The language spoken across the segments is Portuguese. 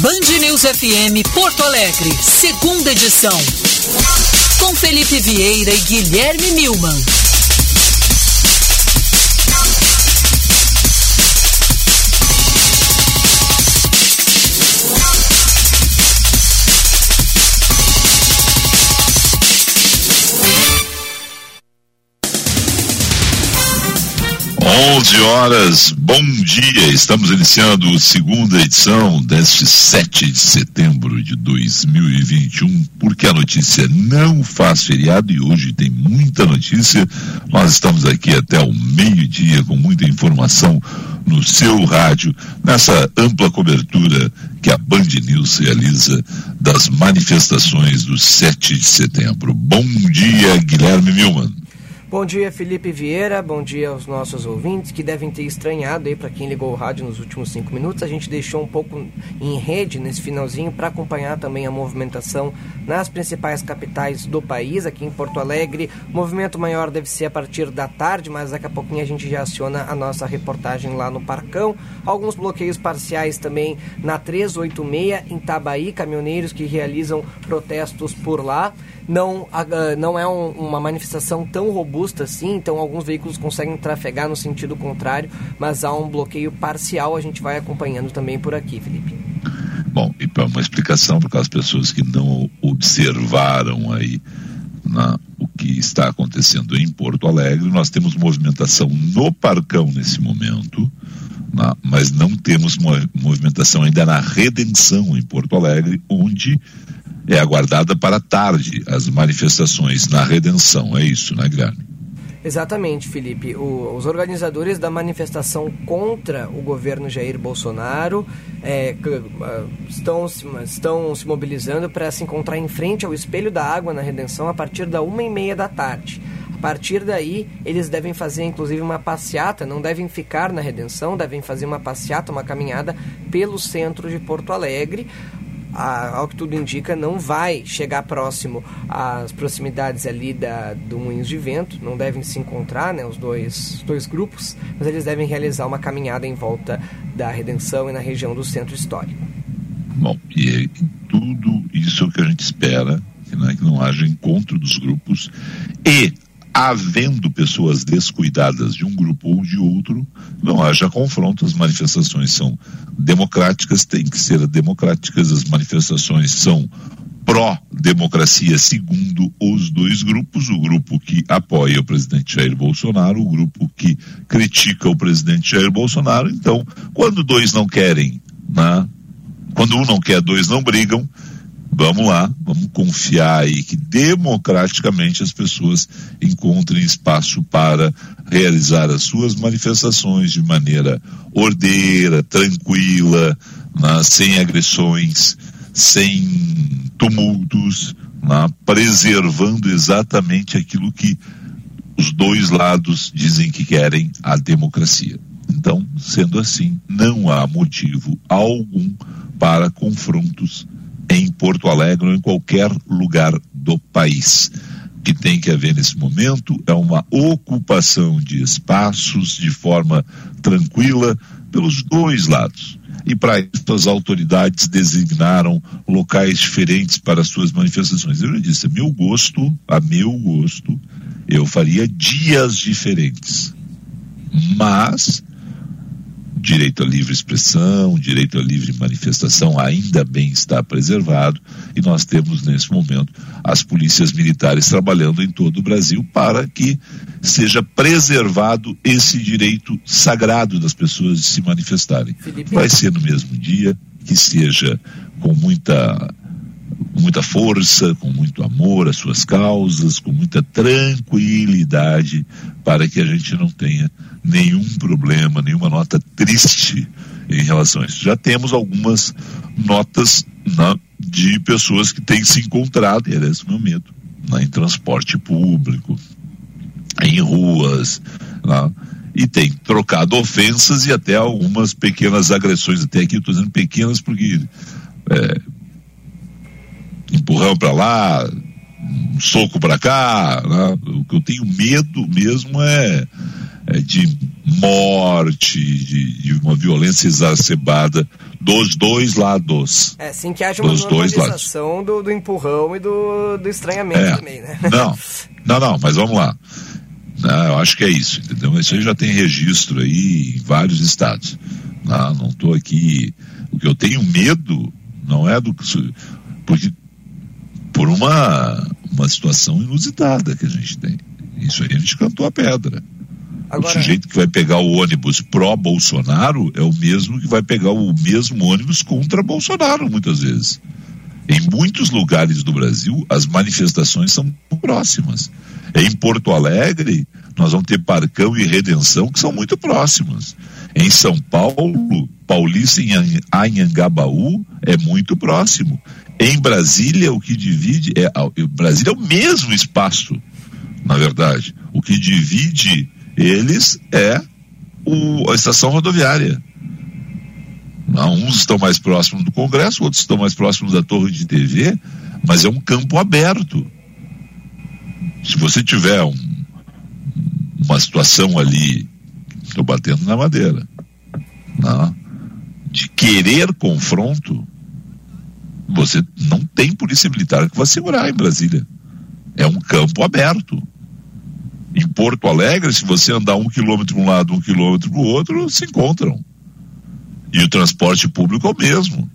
Band News FM Porto Alegre, segunda edição. Com Felipe Vieira e Guilherme Milman. 11 horas, bom dia. Estamos iniciando a segunda edição deste 7 de setembro de 2021, porque a notícia não faz feriado e hoje tem muita notícia. Nós estamos aqui até o meio-dia com muita informação no seu rádio, nessa ampla cobertura que a Band News realiza das manifestações do 7 de setembro. Bom dia, Guilherme Milman. Bom dia, Felipe Vieira. Bom dia aos nossos ouvintes que devem ter estranhado aí para quem ligou o rádio nos últimos cinco minutos. A gente deixou um pouco em rede nesse finalzinho para acompanhar também a movimentação nas principais capitais do país. Aqui em Porto Alegre, movimento maior deve ser a partir da tarde, mas daqui a pouquinho a gente já aciona a nossa reportagem lá no Parcão. Alguns bloqueios parciais também na 386 em Tabaí, caminhoneiros que realizam protestos por lá não, não é um, uma manifestação tão robusta assim, então alguns veículos conseguem trafegar no sentido contrário, mas há um bloqueio parcial, a gente vai acompanhando também por aqui, Felipe. Bom, e para uma explicação para aquelas pessoas que não observaram aí na, o que está acontecendo em Porto Alegre, nós temos movimentação no Parcão nesse momento, na, mas não temos movimentação ainda na Redenção em Porto Alegre, onde é aguardada para tarde as manifestações na redenção. É isso, né, Guilherme? Exatamente, Felipe. O, os organizadores da manifestação contra o governo Jair Bolsonaro é, estão, estão se mobilizando para se encontrar em frente ao Espelho da Água na Redenção a partir da uma e meia da tarde. A partir daí, eles devem fazer inclusive uma passeata, não devem ficar na Redenção, devem fazer uma passeata, uma caminhada pelo centro de Porto Alegre ao que tudo indica, não vai chegar próximo às proximidades ali da, do Moinhos de Vento, não devem se encontrar, né, os dois, dois grupos, mas eles devem realizar uma caminhada em volta da Redenção e na região do Centro Histórico. Bom, e é tudo isso que a gente espera, né, que não haja encontro dos grupos e havendo pessoas descuidadas de um grupo ou de outro, não haja confronto. As manifestações são democráticas, têm que ser democráticas, as manifestações são pró-democracia, segundo os dois grupos: o grupo que apoia o presidente Jair Bolsonaro, o grupo que critica o presidente Jair Bolsonaro. Então, quando dois não querem, né? quando um não quer, dois não brigam vamos lá, vamos confiar aí que democraticamente as pessoas encontrem espaço para realizar as suas manifestações de maneira ordeira, tranquila, né, sem agressões, sem tumultos, né, preservando exatamente aquilo que os dois lados dizem que querem a democracia. Então, sendo assim, não há motivo algum para confrontos em Porto Alegre ou em qualquer lugar do país. O que tem que haver nesse momento é uma ocupação de espaços de forma tranquila pelos dois lados. E para isso as autoridades designaram locais diferentes para suas manifestações. Eu já disse, a meu gosto, a meu gosto, eu faria dias diferentes. Mas direito à livre expressão, direito à livre manifestação ainda bem está preservado e nós temos nesse momento as polícias militares trabalhando em todo o Brasil para que seja preservado esse direito sagrado das pessoas de se manifestarem. Felipe. Vai ser no mesmo dia, que seja com muita com muita força, com muito amor às suas causas, com muita tranquilidade, para que a gente não tenha nenhum problema, nenhuma nota triste em relação a isso. Já temos algumas notas né, de pessoas que têm se encontrado, e era esse o meu medo, né, em transporte público, em ruas, né, e tem trocado ofensas e até algumas pequenas agressões, até aqui estou dizendo pequenas porque é, empurrão para lá, um soco para cá. Né? O que eu tenho medo mesmo é, é, de morte, de, de, uma violência exacerbada dos dois lados. É, sim que haja uma normalização do, do, empurrão e do, do estranhamento é, também, né? Não, não, não, mas vamos lá. Não, eu acho que é isso, entendeu? Isso aí já tem registro aí em vários estados. Não estou aqui. O que eu tenho medo não é do porque por uma uma situação inusitada que a gente tem. Isso aí a gente cantou a pedra. Agora... O sujeito que vai pegar o ônibus pró-Bolsonaro é o mesmo que vai pegar o mesmo ônibus contra Bolsonaro, muitas vezes. Em muitos lugares do Brasil, as manifestações são próximas. Em Porto Alegre, nós vamos ter Parcão e Redenção, que são muito próximas. Em São Paulo, Paulista em Anhangabaú é muito próximo. Em Brasília, o que divide é. Brasília é o mesmo espaço, na verdade. O que divide eles é o, a estação rodoviária. Não, uns estão mais próximos do Congresso, outros estão mais próximos da torre de TV, mas é um campo aberto. Se você tiver um, uma situação ali, estou batendo na madeira, não, de querer confronto, você não tem polícia militar que vai segurar em Brasília. É um campo aberto. Em Porto Alegre, se você andar um quilômetro para um lado, um quilômetro para o outro, se encontram. E o transporte público é o mesmo.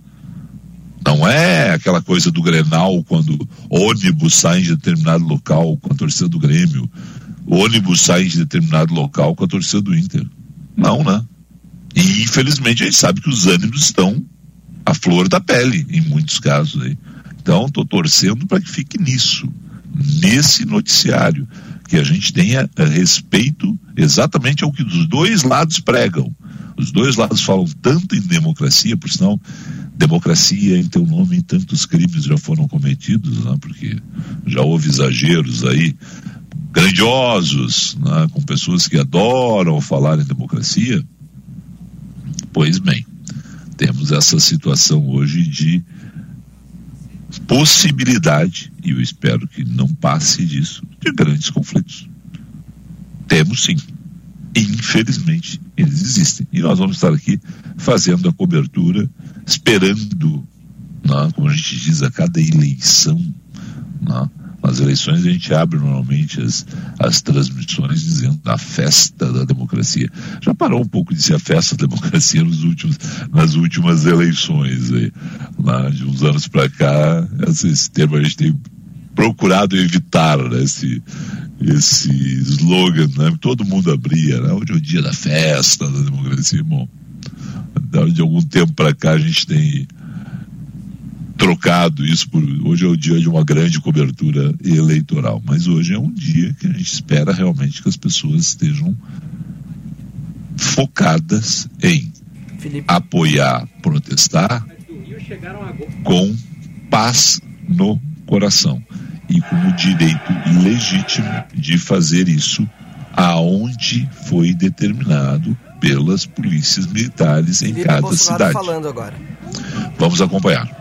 Não é aquela coisa do Grenal, quando ônibus saem de determinado local com a torcida do Grêmio, ônibus saem de determinado local com a torcida do Inter. Não, né? E infelizmente a gente sabe que os ânimos estão à flor da pele, em muitos casos aí. Então, estou torcendo para que fique nisso, nesse noticiário, que a gente tenha respeito exatamente ao que os dois lados pregam. Os dois lados falam tanto em democracia, por sinal, democracia em teu nome tantos crimes já foram cometidos, né? porque já houve exageros aí grandiosos, né? com pessoas que adoram falar em democracia. Pois bem, temos essa situação hoje de possibilidade, e eu espero que não passe disso, de grandes conflitos. Temos sim. Infelizmente, eles existem. E nós vamos estar aqui fazendo a cobertura, esperando, né, como a gente diz, a cada eleição, né, nas eleições a gente abre normalmente as, as transmissões dizendo a festa da democracia. Já parou um pouco de ser a festa da democracia nos últimos, nas últimas eleições. Aí. Lá de uns anos para cá, esse, esse, termo a gente tem procurado evitar né, esse, esse slogan, né? todo mundo abria, né? hoje é o dia da festa da democracia. Bom, de algum tempo para cá a gente tem trocado isso por. Hoje é o dia de uma grande cobertura eleitoral, mas hoje é um dia que a gente espera realmente que as pessoas estejam focadas em Felipe. apoiar, protestar com paz no coração e com o direito legítimo de fazer isso aonde foi determinado pelas polícias militares Felipe em cada Bolsonaro cidade. Vamos acompanhar.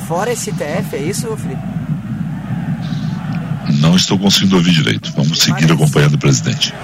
fora STF, é isso, Felipe? Não estou conseguindo ouvir direito. Vamos seguir acompanhando o presidente.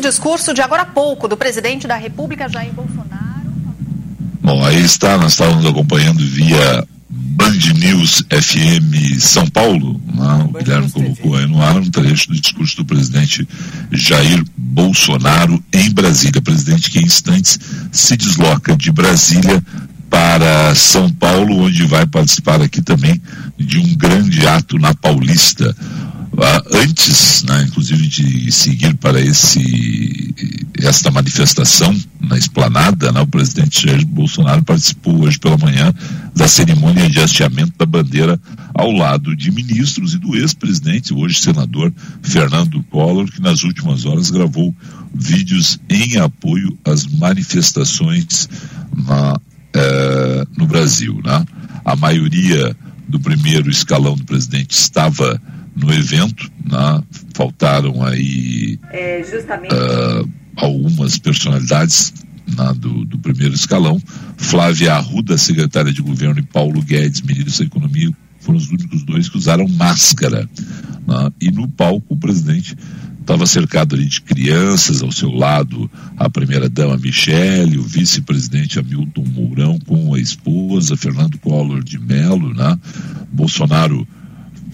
Discurso de agora há pouco do presidente da República, Jair Bolsonaro. Bom, aí está, nós estávamos acompanhando via Band News FM São Paulo, né? o Guilherme colocou aí no ar um trecho do discurso do presidente Jair Bolsonaro em Brasília. Presidente que em instantes se desloca de Brasília para São Paulo, onde vai participar aqui também de um grande ato na Paulista. Antes, né, inclusive, de seguir para esse, esta manifestação na esplanada, né, o presidente Jair Bolsonaro participou hoje pela manhã da cerimônia de hasteamento da bandeira ao lado de ministros e do ex-presidente, hoje senador Fernando Collor, que nas últimas horas gravou vídeos em apoio às manifestações na, eh, no Brasil. Né? A maioria do primeiro escalão do presidente estava no evento, né? faltaram aí é, uh, algumas personalidades né, do, do, primeiro escalão. Flávia Arruda, secretária de governo, e Paulo Guedes, ministro da Economia, foram os únicos dois que usaram máscara. Né? E no palco o presidente estava cercado ali de crianças, ao seu lado a primeira-dama Michele, o vice-presidente Hamilton Mourão com a esposa, Fernando Collor de Mello, né? Bolsonaro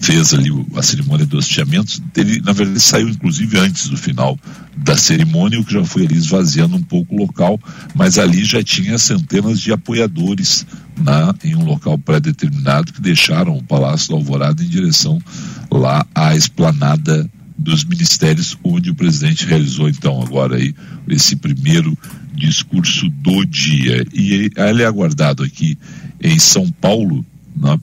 fez ali a cerimônia do hasteamento, ele na verdade saiu inclusive antes do final da cerimônia, o que já foi ali esvaziando um pouco o local, mas ali já tinha centenas de apoiadores na, em um local pré-determinado que deixaram o Palácio da Alvorada em direção lá à esplanada dos ministérios, onde o presidente realizou então agora aí esse primeiro discurso do dia. E ele é aguardado aqui em São Paulo, na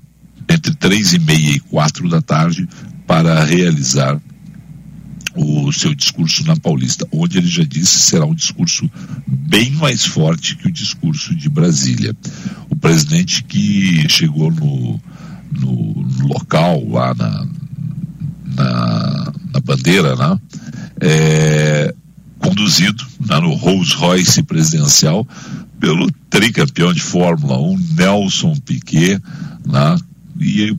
entre três e meia e quatro da tarde para realizar o seu discurso na Paulista, onde ele já disse será um discurso bem mais forte que o discurso de Brasília. O presidente que chegou no, no, no local lá na, na, na bandeira, né, é, conduzido né, no Rolls Royce presidencial pelo tricampeão de Fórmula 1, Nelson Piquet, né, e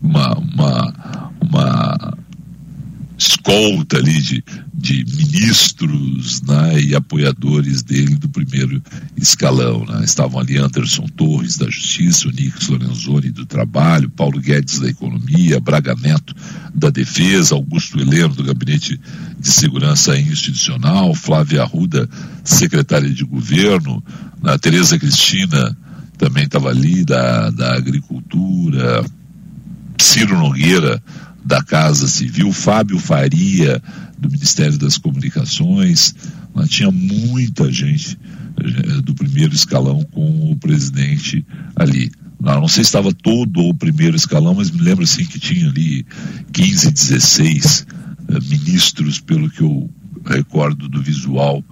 uma, uma, uma escolta ali de, de ministros né, e apoiadores dele do primeiro escalão. Né? Estavam ali Anderson Torres da Justiça, o Nix Lorenzoni do Trabalho, Paulo Guedes da Economia, Braga Neto da Defesa, Augusto Heleno do Gabinete de Segurança Institucional, Flávia Arruda, secretária de Governo, né, Tereza Cristina também estava ali, da, da agricultura, Ciro Nogueira, da Casa Civil, Fábio Faria, do Ministério das Comunicações, mas tinha muita gente eh, do primeiro escalão com o presidente ali. Não, sei se estava todo o primeiro escalão, mas me lembro assim que tinha ali 15, 16 uh, ministros, pelo que eu recordo do visual.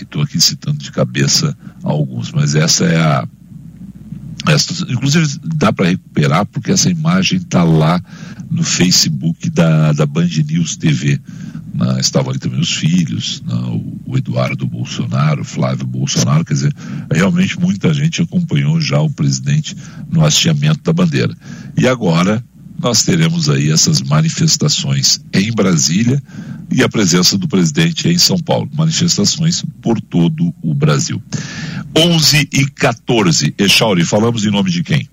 Estou aqui citando de cabeça alguns, mas essa é a esta, inclusive dá para recuperar porque essa imagem está lá no Facebook da, da Band News TV. Né? Estavam ali também os filhos, né? o, o, Eduardo Bolsonaro, Flávio Bolsonaro, quer dizer, realmente muita gente acompanhou já o presidente no hasteamento da bandeira. E agora nós teremos aí essas manifestações em Brasília e a presença do presidente em São Paulo. Manifestações por todo o Brasil. 11 e 14. Echauri, falamos em nome de quem?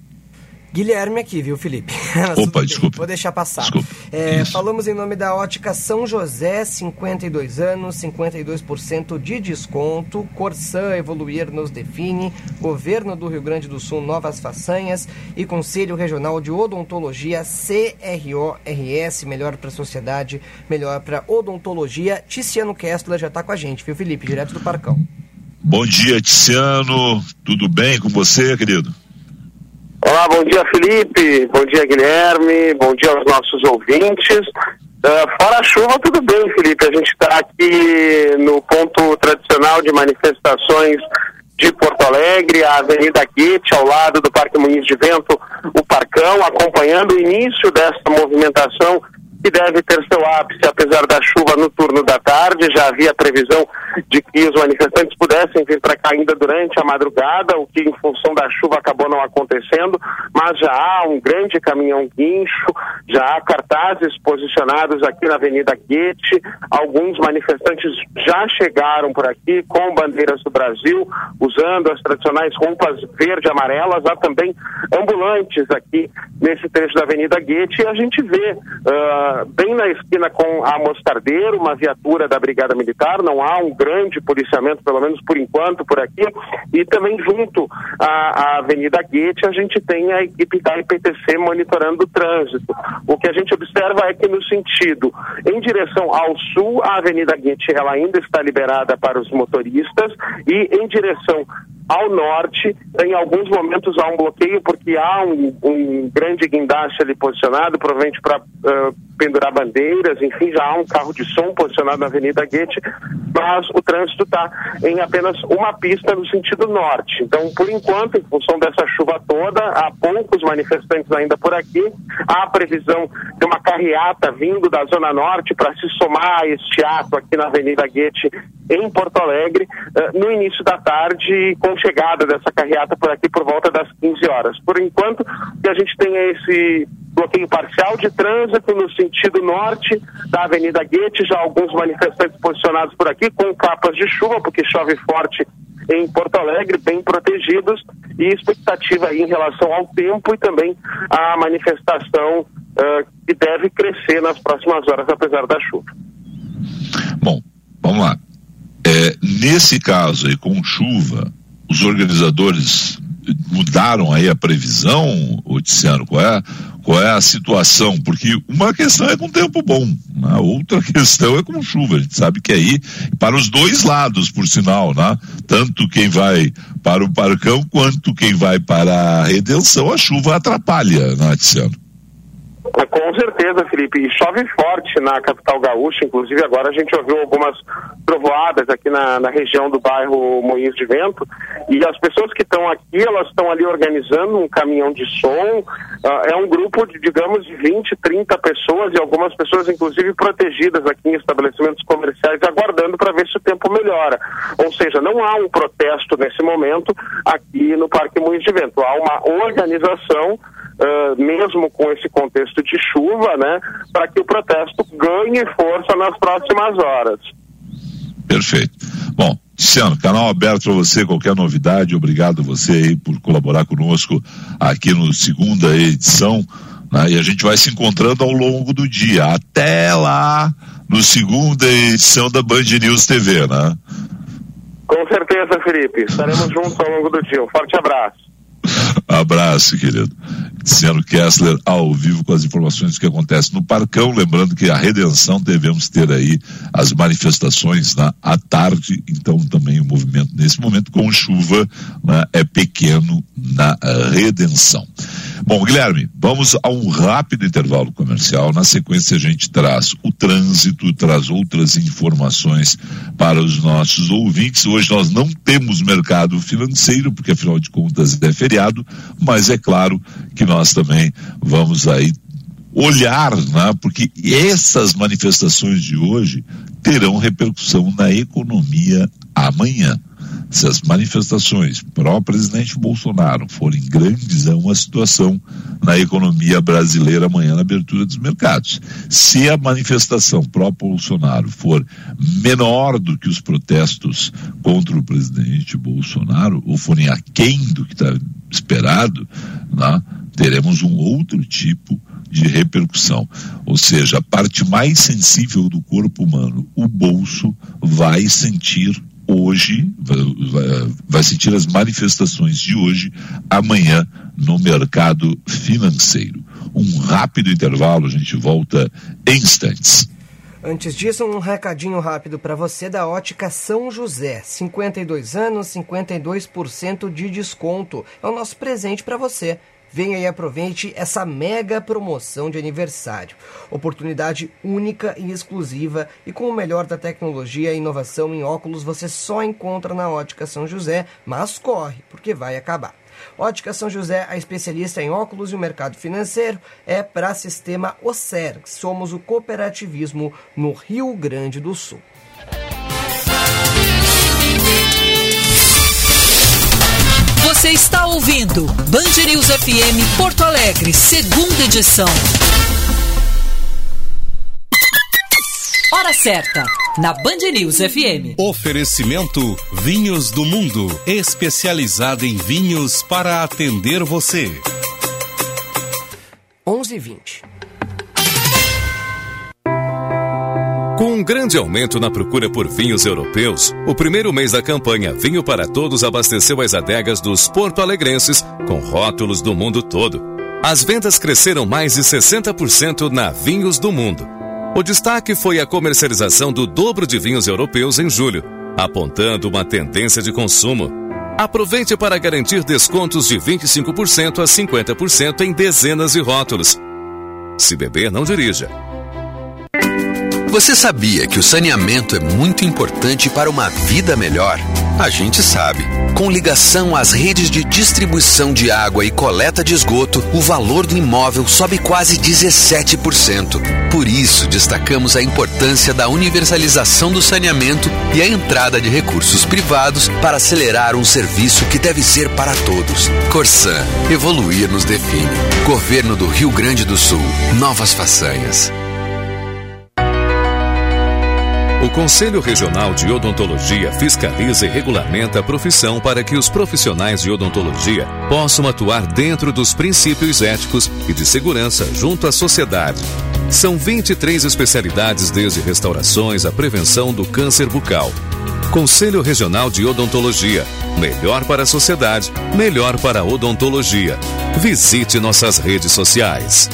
Guilherme aqui, viu, Felipe? Opa, desculpa. Vou deixar passar. É, falamos em nome da Ótica São José, 52 anos, 52% de desconto. Corsã Evoluir nos define. Governo do Rio Grande do Sul, novas façanhas. E Conselho Regional de Odontologia, CRORS, melhor para a sociedade, melhor para odontologia. Ticiano Kessler já está com a gente, viu, Felipe? Direto do Parcão. Bom dia, Ticiano. Tudo bem com você, querido? Olá, bom dia Felipe, bom dia Guilherme, bom dia aos nossos ouvintes. Uh, fora a chuva, tudo bem, Felipe. A gente está aqui no ponto tradicional de manifestações de Porto Alegre, a Avenida Guete, ao lado do Parque Muniz de Vento, o Parcão, acompanhando o início dessa movimentação que deve ter seu ápice, apesar da chuva no turno da tarde. Já havia previsão de que os manifestantes pudessem vir para cá ainda durante a madrugada, o que, em função da chuva, acabou não acontecendo. Mas já há um grande caminhão guincho, já há cartazes posicionados aqui na Avenida Guete. Alguns manifestantes já chegaram por aqui com bandeiras do Brasil, usando as tradicionais roupas verde e amarelas. Há também ambulantes aqui nesse trecho da Avenida Guete e a gente vê uh, bem na esquina com a Mostardeiro, uma viatura da Brigada Militar, não há um grande policiamento, pelo menos por enquanto, por aqui, e também junto à, à Avenida Guete a gente tem a equipe da IPTC monitorando o trânsito. O que a gente observa é que no sentido em direção ao sul, a Avenida Guete ela ainda está liberada para os motoristas. E em direção ao norte, em alguns momentos há um bloqueio porque há um, um grande guindaste ali posicionado, provavelmente para uh, pendurar bandeiras, enfim, já há um carro de som posicionado na Avenida Guete, mas o trânsito está em apenas uma pista no sentido norte. Então, por enquanto, em função dessa chuva toda, há poucos manifestantes ainda por aqui, há a previsão de uma carreata vindo da Zona Norte para se somar a este ato aqui na Avenida Guete em Porto Alegre, uh, no início da tarde, com chegada dessa carreata por aqui por volta das 15 horas. Por enquanto, que a gente tem é esse bloqueio parcial de trânsito no sentido norte da Avenida Guete, já alguns manifestantes posicionados por aqui com capas de chuva, porque chove forte em Porto Alegre, bem protegidos, e expectativa em relação ao tempo e também à manifestação uh, que deve crescer nas próximas horas, apesar da chuva. Bom, vamos lá. É, nesse caso aí, com chuva, os organizadores mudaram aí a previsão, Oticiano? Qual é, qual é a situação? Porque uma questão é com tempo bom, a né? outra questão é com chuva. A gente sabe que aí, para os dois lados, por sinal, né? Tanto quem vai para o Parcão quanto quem vai para a Redenção, a chuva atrapalha, né, Oticiano? Com certeza, Felipe. E chove forte na capital gaúcha. Inclusive, agora a gente ouviu algumas trovoadas aqui na, na região do bairro Moinhos de Vento. E as pessoas que estão aqui, elas estão ali organizando um caminhão de som. Uh, é um grupo, de, digamos, de 20, 30 pessoas e algumas pessoas, inclusive, protegidas aqui em estabelecimentos comerciais, aguardando para ver se o tempo melhora. Ou seja, não há um protesto nesse momento aqui no Parque Moinhos de Vento. Há uma organização uh, mesmo com esse contexto de chuva, né, para que o protesto ganhe força nas próximas horas. Perfeito. Bom, Luciano, canal aberto para você, qualquer novidade, obrigado você aí por colaborar conosco aqui no segunda edição, né, e a gente vai se encontrando ao longo do dia, até lá no segunda edição da Band News TV, né? Com certeza, Felipe, estaremos juntos ao longo do dia, um forte abraço. Abraço, querido. Luciano Kessler ao vivo com as informações que acontecem no Parcão. Lembrando que a redenção devemos ter aí as manifestações na, à tarde, então também o movimento nesse momento com chuva né, é pequeno na redenção. Bom, Guilherme, vamos a um rápido intervalo comercial. Na sequência, a gente traz o trânsito, traz outras informações para os nossos ouvintes. Hoje nós não temos mercado financeiro, porque afinal de contas é feriado, mas é claro que nós também vamos aí olhar, né? porque essas manifestações de hoje terão repercussão na economia amanhã se as manifestações pró-presidente Bolsonaro forem grandes, é uma situação na economia brasileira amanhã na abertura dos mercados. Se a manifestação pró-Bolsonaro for menor do que os protestos contra o presidente Bolsonaro, ou forem aquém do que está esperado, né, teremos um outro tipo de repercussão. Ou seja, a parte mais sensível do corpo humano, o bolso, vai sentir hoje, vai, sentir as manifestações de hoje, amanhã, no mercado financeiro. Um rápido intervalo, a gente volta em instantes. Antes disso, um recadinho rápido para você da Ótica São José. 52 anos, 52% de desconto. É o nosso presente para você. Venha e aproveite essa mega promoção de aniversário. Oportunidade única e exclusiva e com o melhor da tecnologia e inovação em óculos você só encontra na Ótica São José, mas corre, porque vai acabar. Ótica São José, a especialista em óculos e o mercado financeiro, é para Sistema OCER. Somos o cooperativismo no Rio Grande do Sul. Você está ouvindo Band News FM Porto Alegre, segunda edição. Hora certa, na Band News FM. Oferecimento Vinhos do Mundo, especializada em vinhos para atender você. 11:20. Com um grande aumento na procura por vinhos europeus, o primeiro mês da campanha Vinho para Todos abasteceu as adegas dos porto-alegrenses com rótulos do mundo todo. As vendas cresceram mais de 60% na Vinhos do Mundo. O destaque foi a comercialização do dobro de vinhos europeus em julho, apontando uma tendência de consumo. Aproveite para garantir descontos de 25% a 50% em dezenas de rótulos. Se beber, não dirija. Você sabia que o saneamento é muito importante para uma vida melhor? A gente sabe. Com ligação às redes de distribuição de água e coleta de esgoto, o valor do imóvel sobe quase 17%. Por isso, destacamos a importância da universalização do saneamento e a entrada de recursos privados para acelerar um serviço que deve ser para todos. Corsan, evoluir nos define. Governo do Rio Grande do Sul. Novas façanhas. O Conselho Regional de Odontologia fiscaliza e regulamenta a profissão para que os profissionais de odontologia possam atuar dentro dos princípios éticos e de segurança junto à sociedade. São 23 especialidades, desde restaurações à prevenção do câncer bucal. Conselho Regional de Odontologia. Melhor para a sociedade, melhor para a odontologia. Visite nossas redes sociais.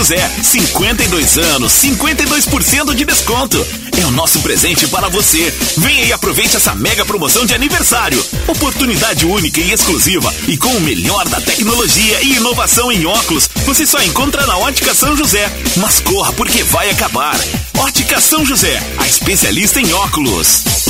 José, 52 anos, 52% de desconto. É o nosso presente para você. Venha e aproveite essa mega promoção de aniversário. Oportunidade única e exclusiva e com o melhor da tecnologia e inovação em óculos, você só encontra na Ótica São José. Mas corra porque vai acabar. Ótica São José, a especialista em óculos.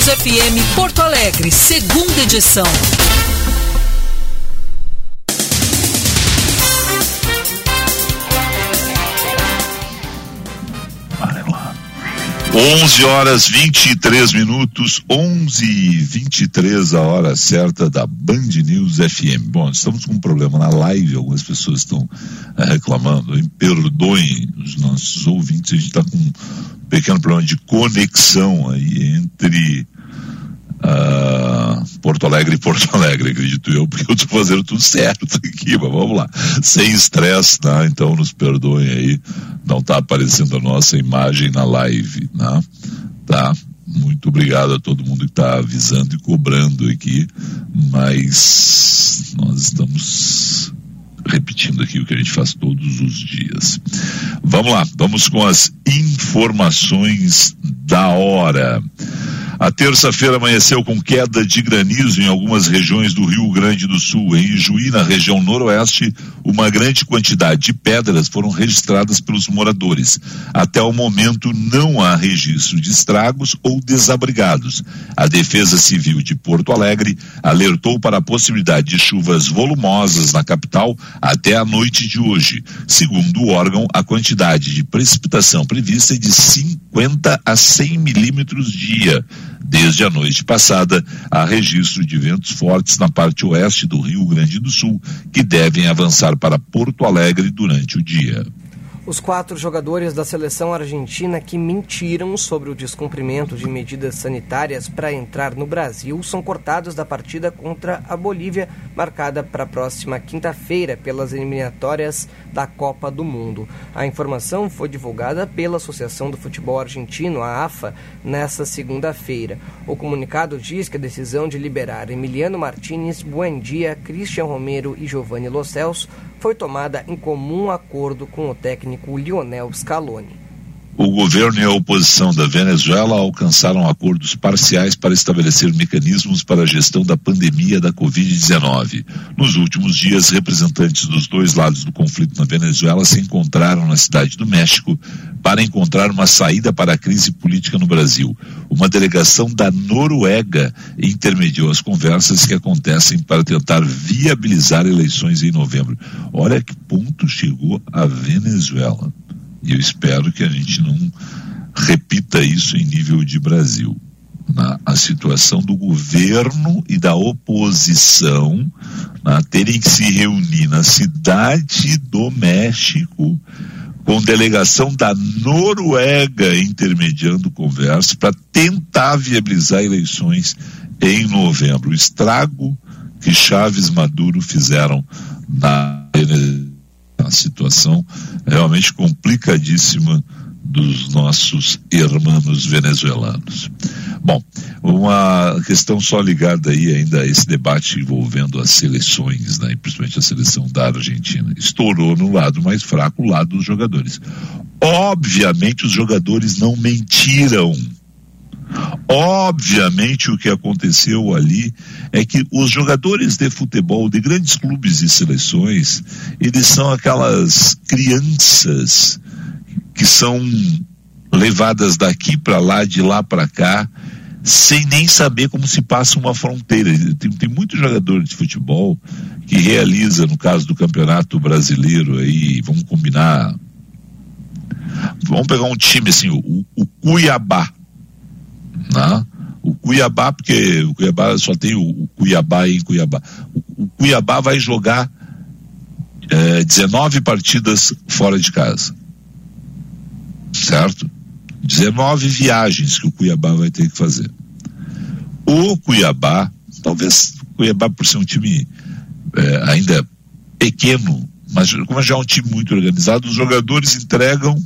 News FM Porto Alegre, segunda edição. Onze horas 23 minutos, 11 e 23 a hora certa da Band News FM. Bom, estamos com um problema na live, algumas pessoas estão eh, reclamando, perdoem os nossos ouvintes, a gente está com um pequeno problema de conexão aí entre ah, Porto Alegre Porto Alegre, acredito eu, porque eu estou fazendo tudo certo aqui, mas vamos lá, sem estresse, né? Então nos perdoem aí, não está aparecendo a nossa imagem na live, né? Tá? Muito obrigado a todo mundo que está avisando e cobrando aqui, mas nós estamos repetindo aqui o que a gente faz todos os dias. Vamos lá, vamos com as informações da hora. A terça-feira amanheceu com queda de granizo em algumas regiões do Rio Grande do Sul. Em Juí, na região noroeste, uma grande quantidade de pedras foram registradas pelos moradores. Até o momento, não há registro de estragos ou desabrigados. A Defesa Civil de Porto Alegre alertou para a possibilidade de chuvas volumosas na capital até a noite de hoje. Segundo o órgão, a quantidade de precipitação prevista é de 50 a 100 milímetros dia. Desde a noite passada, há registro de ventos fortes na parte oeste do Rio Grande do Sul, que devem avançar para Porto Alegre durante o dia. Os quatro jogadores da seleção argentina que mentiram sobre o descumprimento de medidas sanitárias para entrar no Brasil são cortados da partida contra a Bolívia, marcada para a próxima quinta-feira pelas eliminatórias da Copa do Mundo. A informação foi divulgada pela Associação do Futebol Argentino, a AFA, nesta segunda-feira. O comunicado diz que a decisão de liberar Emiliano Martinez, Buendia, Christian Romero e Giovanni Lo Celso foi tomada em comum acordo com o técnico Lionel Scaloni. O governo e a oposição da Venezuela alcançaram acordos parciais para estabelecer mecanismos para a gestão da pandemia da Covid-19. Nos últimos dias, representantes dos dois lados do conflito na Venezuela se encontraram na cidade do México para encontrar uma saída para a crise política no Brasil. Uma delegação da Noruega intermediou as conversas que acontecem para tentar viabilizar eleições em novembro. Olha que ponto chegou a Venezuela. E eu espero que a gente não repita isso em nível de Brasil. Na, a situação do governo e da oposição na, terem que se reunir na cidade do México com delegação da Noruega intermediando conversa para tentar viabilizar eleições em novembro. O estrago que Chaves Maduro fizeram na a situação realmente complicadíssima dos nossos irmãos venezuelanos. Bom, uma questão só ligada aí ainda a esse debate envolvendo as seleções, né, principalmente a seleção da Argentina. Estourou no lado mais fraco, o lado dos jogadores. Obviamente os jogadores não mentiram Obviamente, o que aconteceu ali é que os jogadores de futebol de grandes clubes e seleções, eles são aquelas crianças que são levadas daqui para lá, de lá para cá, sem nem saber como se passa uma fronteira. Tem, tem muitos jogadores de futebol que realiza, no caso do campeonato brasileiro, aí, vamos combinar. Vamos pegar um time assim, o, o Cuiabá né? O Cuiabá, porque o Cuiabá só tem o, Cuiabá em Cuiabá. O, Cuiabá vai jogar é, 19 partidas fora de casa. Certo? 19 viagens que o Cuiabá vai ter que fazer. O Cuiabá, talvez o Cuiabá por ser um time é, ainda pequeno, mas como já é um time muito organizado, os jogadores entregam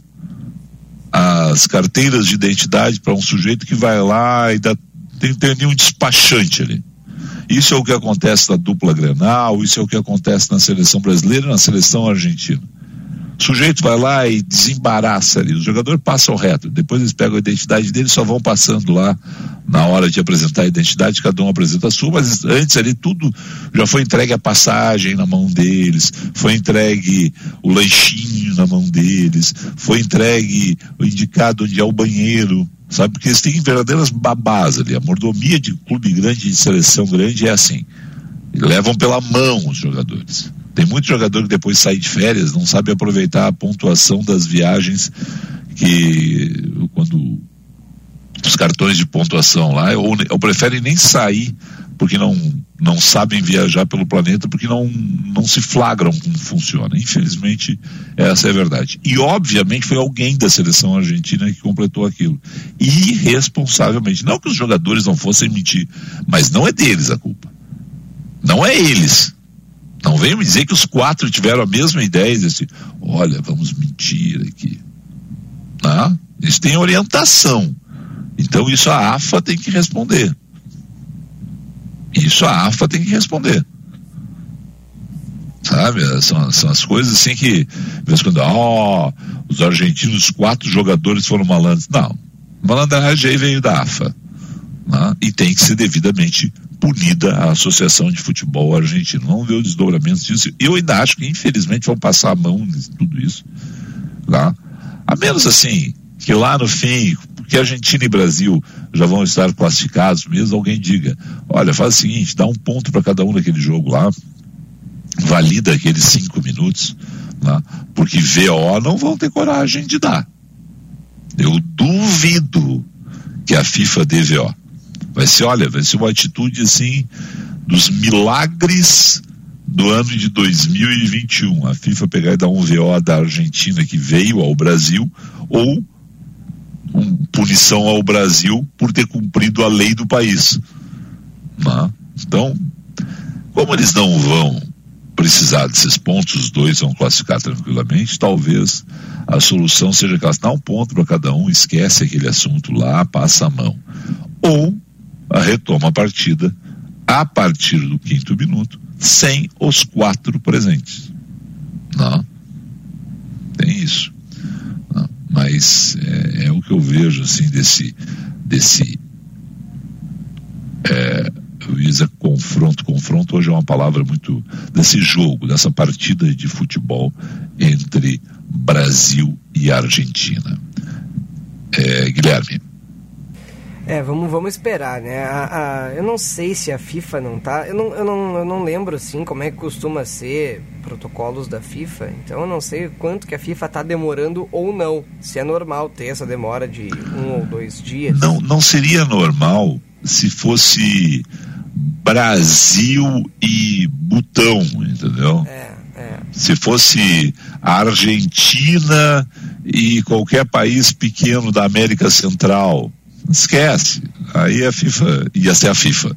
as carteiras de identidade para um sujeito que vai lá e dá, tem, tem um despachante ali. Isso é o que acontece na dupla Grenal, isso é o que acontece na seleção brasileira e na seleção argentina. O sujeito vai lá e desembaraça ali, os jogadores passam reto, depois eles pegam a identidade deles só vão passando lá na hora de apresentar a identidade, cada um apresenta a sua, mas antes ali tudo já foi entregue a passagem na mão deles, foi entregue o lanchinho na mão deles, foi entregue o indicado onde é o banheiro, sabe? Porque eles têm verdadeiras babás ali, a mordomia de clube grande, de seleção grande é assim, levam pela mão os jogadores. Tem muito jogador que depois sai de férias, não sabe aproveitar a pontuação das viagens que quando os cartões de pontuação lá, ou, ou preferem nem sair porque não não sabem viajar pelo planeta porque não não se flagram como funciona. Infelizmente, essa é a verdade. E obviamente foi alguém da seleção argentina que completou aquilo. Irresponsavelmente, não que os jogadores não fossem mentir, mas não é deles a culpa. Não é eles. Não venham me dizer que os quatro tiveram a mesma ideia e assim, olha, vamos mentir aqui. Tá? Eles têm orientação. Então isso a AFA tem que responder. Isso a AFA tem que responder. Sabe? São, são as coisas assim que, vez quando, ó, oh, os argentinos, quatro jogadores foram malandros. Não. Malandragem veio da AFA. Né? E tem que ser devidamente punida a Associação de Futebol Argentino. Vamos ver o desdobramento disso. Eu ainda acho que, infelizmente, vão passar a mão em tudo isso. Lá. A menos assim, que lá no fim, porque Argentina e Brasil já vão estar classificados mesmo, alguém diga: olha, faz o seguinte, dá um ponto para cada um naquele jogo lá, valida aqueles cinco minutos, lá, porque VO não vão ter coragem de dar. Eu duvido que a FIFA dê VO. Vai ser, olha, vai ser uma atitude assim dos milagres do ano de 2021, a FIFA pegar e dar um VO da Argentina que veio ao Brasil, ou um, punição ao Brasil por ter cumprido a lei do país. Né? Então, como eles não vão precisar desses pontos, os dois vão classificar tranquilamente, talvez a solução seja dão um ponto para cada um, esquece aquele assunto lá, passa a mão. Ou retoma a partida a partir do quinto minuto, sem os quatro presentes. Não? Tem isso. Não? Mas é, é, o que eu vejo assim desse desse é, confronto, confronto hoje é uma palavra muito desse jogo, dessa partida de futebol entre Brasil e Argentina. É, Guilherme. É, vamos, vamos esperar, né? A, a, eu não sei se a FIFA não tá. Eu não, eu, não, eu não lembro assim como é que costuma ser protocolos da FIFA. Então eu não sei quanto que a FIFA tá demorando ou não. Se é normal ter essa demora de um ou dois dias. Não, não seria normal se fosse Brasil e Butão, entendeu? É, é. Se fosse Argentina e qualquer país pequeno da América Central, esquece. Aí a FIFA ia ser a FIFA,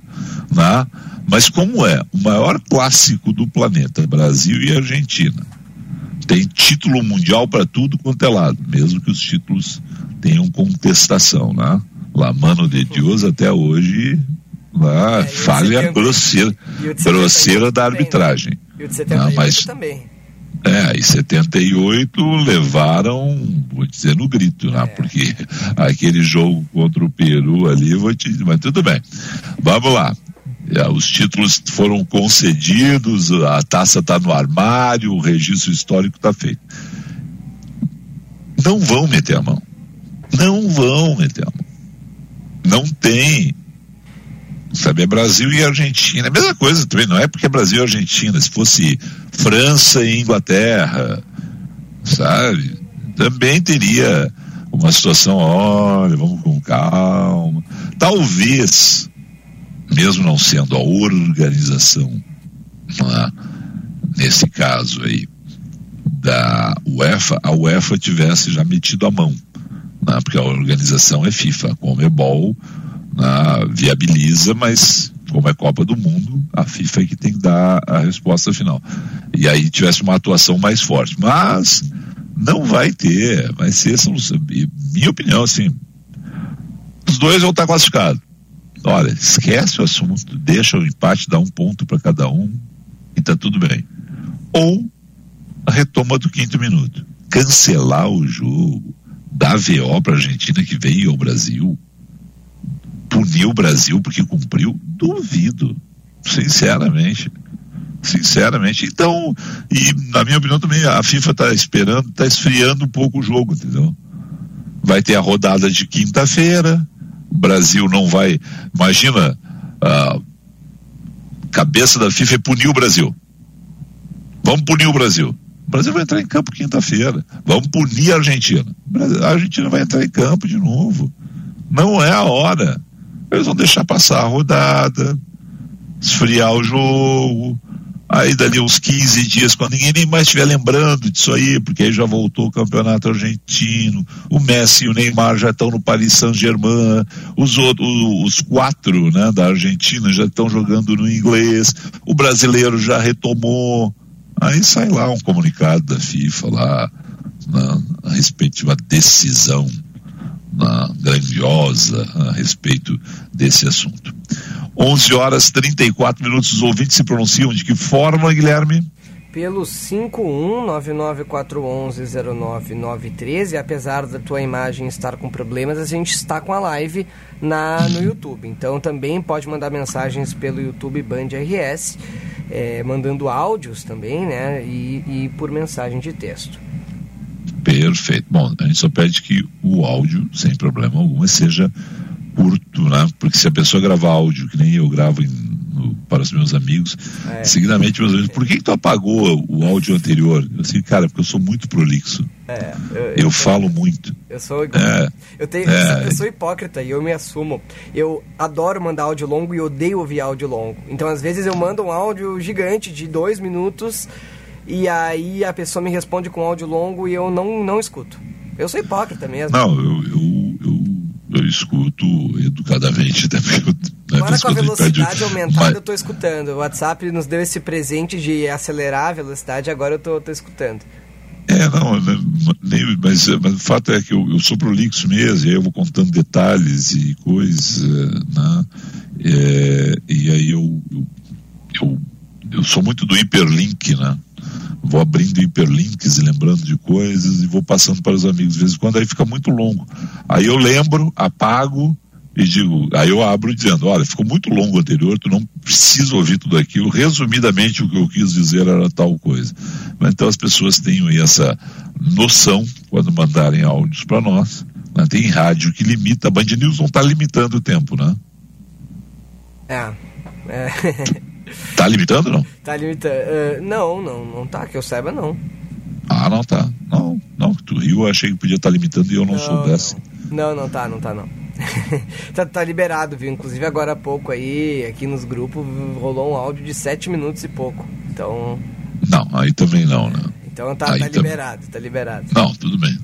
né? Mas como é o maior clássico do planeta, Brasil e Argentina, tem título mundial para tudo quanto é lado, mesmo que os títulos tenham contestação, né? La mano de Deus até hoje ah, é, falha grosseira, grosseira da né? arbitragem. E o de 78 ah, mas, também. É, e 78 levaram, vou dizer, no grito, né? É. Porque aquele jogo contra o Peru ali, vou te mas tudo bem. Vamos lá. É, os títulos foram concedidos, a taça está no armário, o registro histórico está feito. Não vão meter a mão. Não vão meter a mão. Não tem sabe? É Brasil e Argentina. Mesma coisa também, não é porque é Brasil e Argentina. Se fosse França e Inglaterra, sabe? Também teria uma situação, olha, vamos com calma. Talvez, mesmo não sendo a organização, é? nesse caso aí, da UEFA, a UEFA tivesse já metido a mão. É? Porque a organização é FIFA, Comebol né, viabiliza, mas como é Copa do Mundo, a FIFA é que tem que dar a resposta final. E aí tivesse uma atuação mais forte. Mas não vai ter, vai ser, minha opinião, assim, os dois vão estar classificados. Olha, esquece o assunto, deixa o empate, dá um ponto para cada um e tá tudo bem. Ou a retoma do quinto minuto. Cancelar o jogo, dar VO para a Argentina que veio ao Brasil, punir o Brasil porque cumpriu? Duvido, sinceramente. Sinceramente. Então, e na minha opinião também, a FIFA está esperando, está esfriando um pouco o jogo, entendeu? Vai ter a rodada de quinta-feira, o Brasil não vai. Imagina, a cabeça da FIFA é punir o Brasil. Vamos punir o Brasil. O Brasil vai entrar em campo quinta-feira. Vamos punir a Argentina. A Argentina vai entrar em campo de novo. Não é a hora. Eles vão deixar passar a rodada, esfriar o jogo. Aí dali uns 15 dias, quando ninguém nem mais estiver lembrando disso aí, porque aí já voltou o campeonato argentino, o Messi e o Neymar já estão no Paris Saint-Germain, os outros, os quatro, né, da Argentina já estão jogando no inglês, o brasileiro já retomou. Aí sai lá um comunicado da FIFA lá, na, na respectiva decisão grandiosa a respeito desse assunto. 11 horas 34 minutos, os ouvintes se pronunciam de que forma, Guilherme? Pelo 51994110993, apesar da tua imagem estar com problemas, a gente está com a live na, no YouTube. Então também pode mandar mensagens pelo YouTube Band RS, é, mandando áudios também, né? E, e por mensagem de texto. Perfeito. Bom, a gente só pede que o áudio, sem problema algum, seja curto, né? Porque se a pessoa gravar áudio, que nem eu gravo em, no para os meus amigos. É. Seguidamente, meus amigos, por que, que tu apagou o áudio anterior? Eu disse, cara, porque eu sou muito prolixo. É, eu, eu, eu falo muito. Eu sou é, eu, tenho, é, eu sou hipócrita e eu me assumo. Eu adoro mandar áudio longo e odeio ouvir áudio longo. Então, às vezes, eu mando um áudio gigante de dois minutos e aí a pessoa me responde com áudio longo e eu não, não escuto. Eu sou hipócrita mesmo. Não, eu, eu, eu, eu escuto educadamente também. Né, Agora com a velocidade aumentada eu estou escutando. O WhatsApp nos deu esse presente de acelerar a velocidade, agora eu estou escutando. É, não, né, nem, mas, mas o fato é que eu, eu sou prolixo mesmo, e aí eu vou contando detalhes e coisas, né? É, e aí eu, eu, eu, eu sou muito do hiperlink, né? Vou abrindo hiperlinks e lembrando de coisas e vou passando para os amigos de vez em quando, aí fica muito longo. Aí eu lembro, apago e digo, aí eu abro dizendo, olha, ficou muito longo o anterior, tu não precisa ouvir tudo aquilo, resumidamente o que eu quis dizer era tal coisa. Então as pessoas tenham essa noção quando mandarem áudios para nós. Né? Tem rádio que limita, a Band News não está limitando o tempo, né? É. é. Tá limitando não? Tá limitando. Uh, não, não, não tá, que eu saiba não. Ah, não tá. Não, não. Do Rio eu achei que podia estar tá limitando e eu não, não soubesse. Não. não, não tá, não tá não. tá, tá, liberado, viu? Inclusive agora há pouco aí, aqui nos grupos, rolou um áudio de 7 minutos e pouco. Então. Não, aí também não, né? Então tá, tá liberado, tá liberado. Não, tudo bem.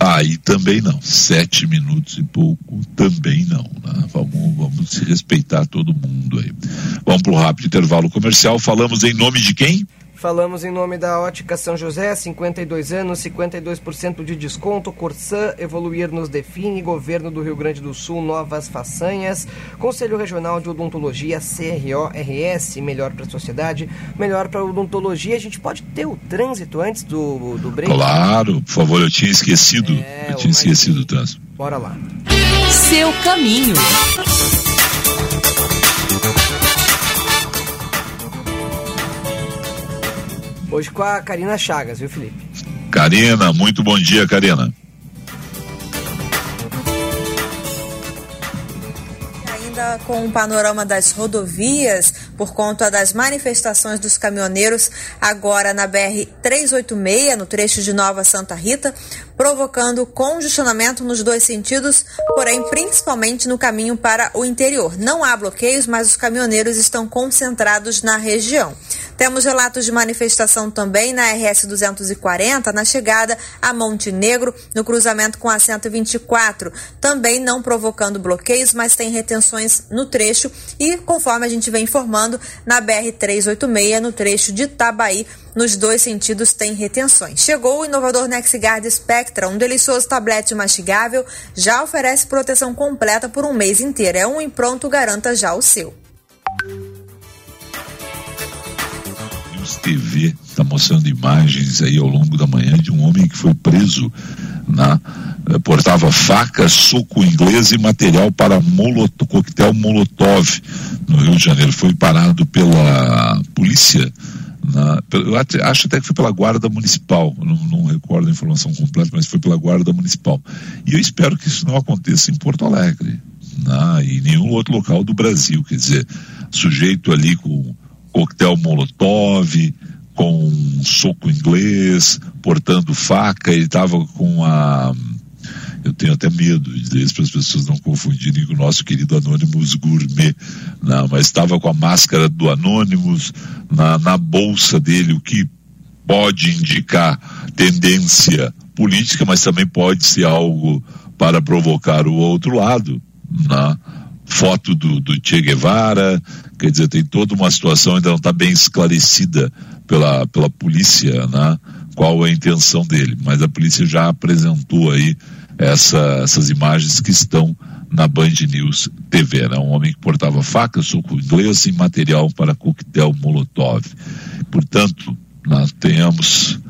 Aí também não. Sete minutos e pouco também não. Né? Vamos, vamos se respeitar todo mundo aí. Vamos para o rápido intervalo comercial. Falamos em nome de quem? Falamos em nome da Ótica São José, 52 anos, 52% de desconto. Corsã, evoluir nos define. Governo do Rio Grande do Sul, novas façanhas. Conselho Regional de Odontologia, CRORS, melhor para a sociedade, melhor para a odontologia. A gente pode ter o trânsito antes do, do break? Claro, por favor, eu tinha esquecido. É, eu tinha esquecido o trânsito. Bora lá. Seu caminho. Hoje com a Karina Chagas, viu, Felipe? Karina, muito bom dia, Karina. Ainda com o panorama das rodovias, por conta das manifestações dos caminhoneiros agora na BR 386, no trecho de Nova Santa Rita, provocando congestionamento nos dois sentidos, porém principalmente no caminho para o interior. Não há bloqueios, mas os caminhoneiros estão concentrados na região. Temos relatos de manifestação também na RS 240, na chegada a Monte Negro, no cruzamento com a 124, também não provocando bloqueios, mas tem retenções no trecho e, conforme a gente vem informando, na BR 386, no trecho de Tabaí, nos dois sentidos tem retenções. Chegou o inovador NexGuard Spectra, um delicioso tablete mastigável, já oferece proteção completa por um mês inteiro. É um em pronto, garanta já o seu. TV está mostrando imagens aí ao longo da manhã de um homem que foi preso na eh, portava faca, soco inglês e material para molotov, coquetel molotov no Rio de Janeiro. Foi parado pela polícia na, eu acho até que foi pela guarda municipal, não, não, recordo a informação completa, mas foi pela guarda municipal. E eu espero que isso não aconteça em Porto Alegre, né, e em nenhum outro local do Brasil. Quer dizer, sujeito ali com coquetel molotov, com um soco inglês, portando faca, ele estava com a. Eu tenho até medo de dizer para as pessoas não confundirem com o nosso querido Anônimos Gourmet, não, mas estava com a máscara do Anônimos na, na bolsa dele, o que pode indicar tendência política, mas também pode ser algo para provocar o outro lado. Né? Foto do, do Che Guevara, Quer dizer, tem toda uma situação ainda não está bem esclarecida pela, pela polícia, né? Qual é a intenção dele. Mas a polícia já apresentou aí essa, essas imagens que estão na Band News TV, né? Um homem que portava faca, soco inglês e material para coquetel Molotov. Portanto, nós tenhamos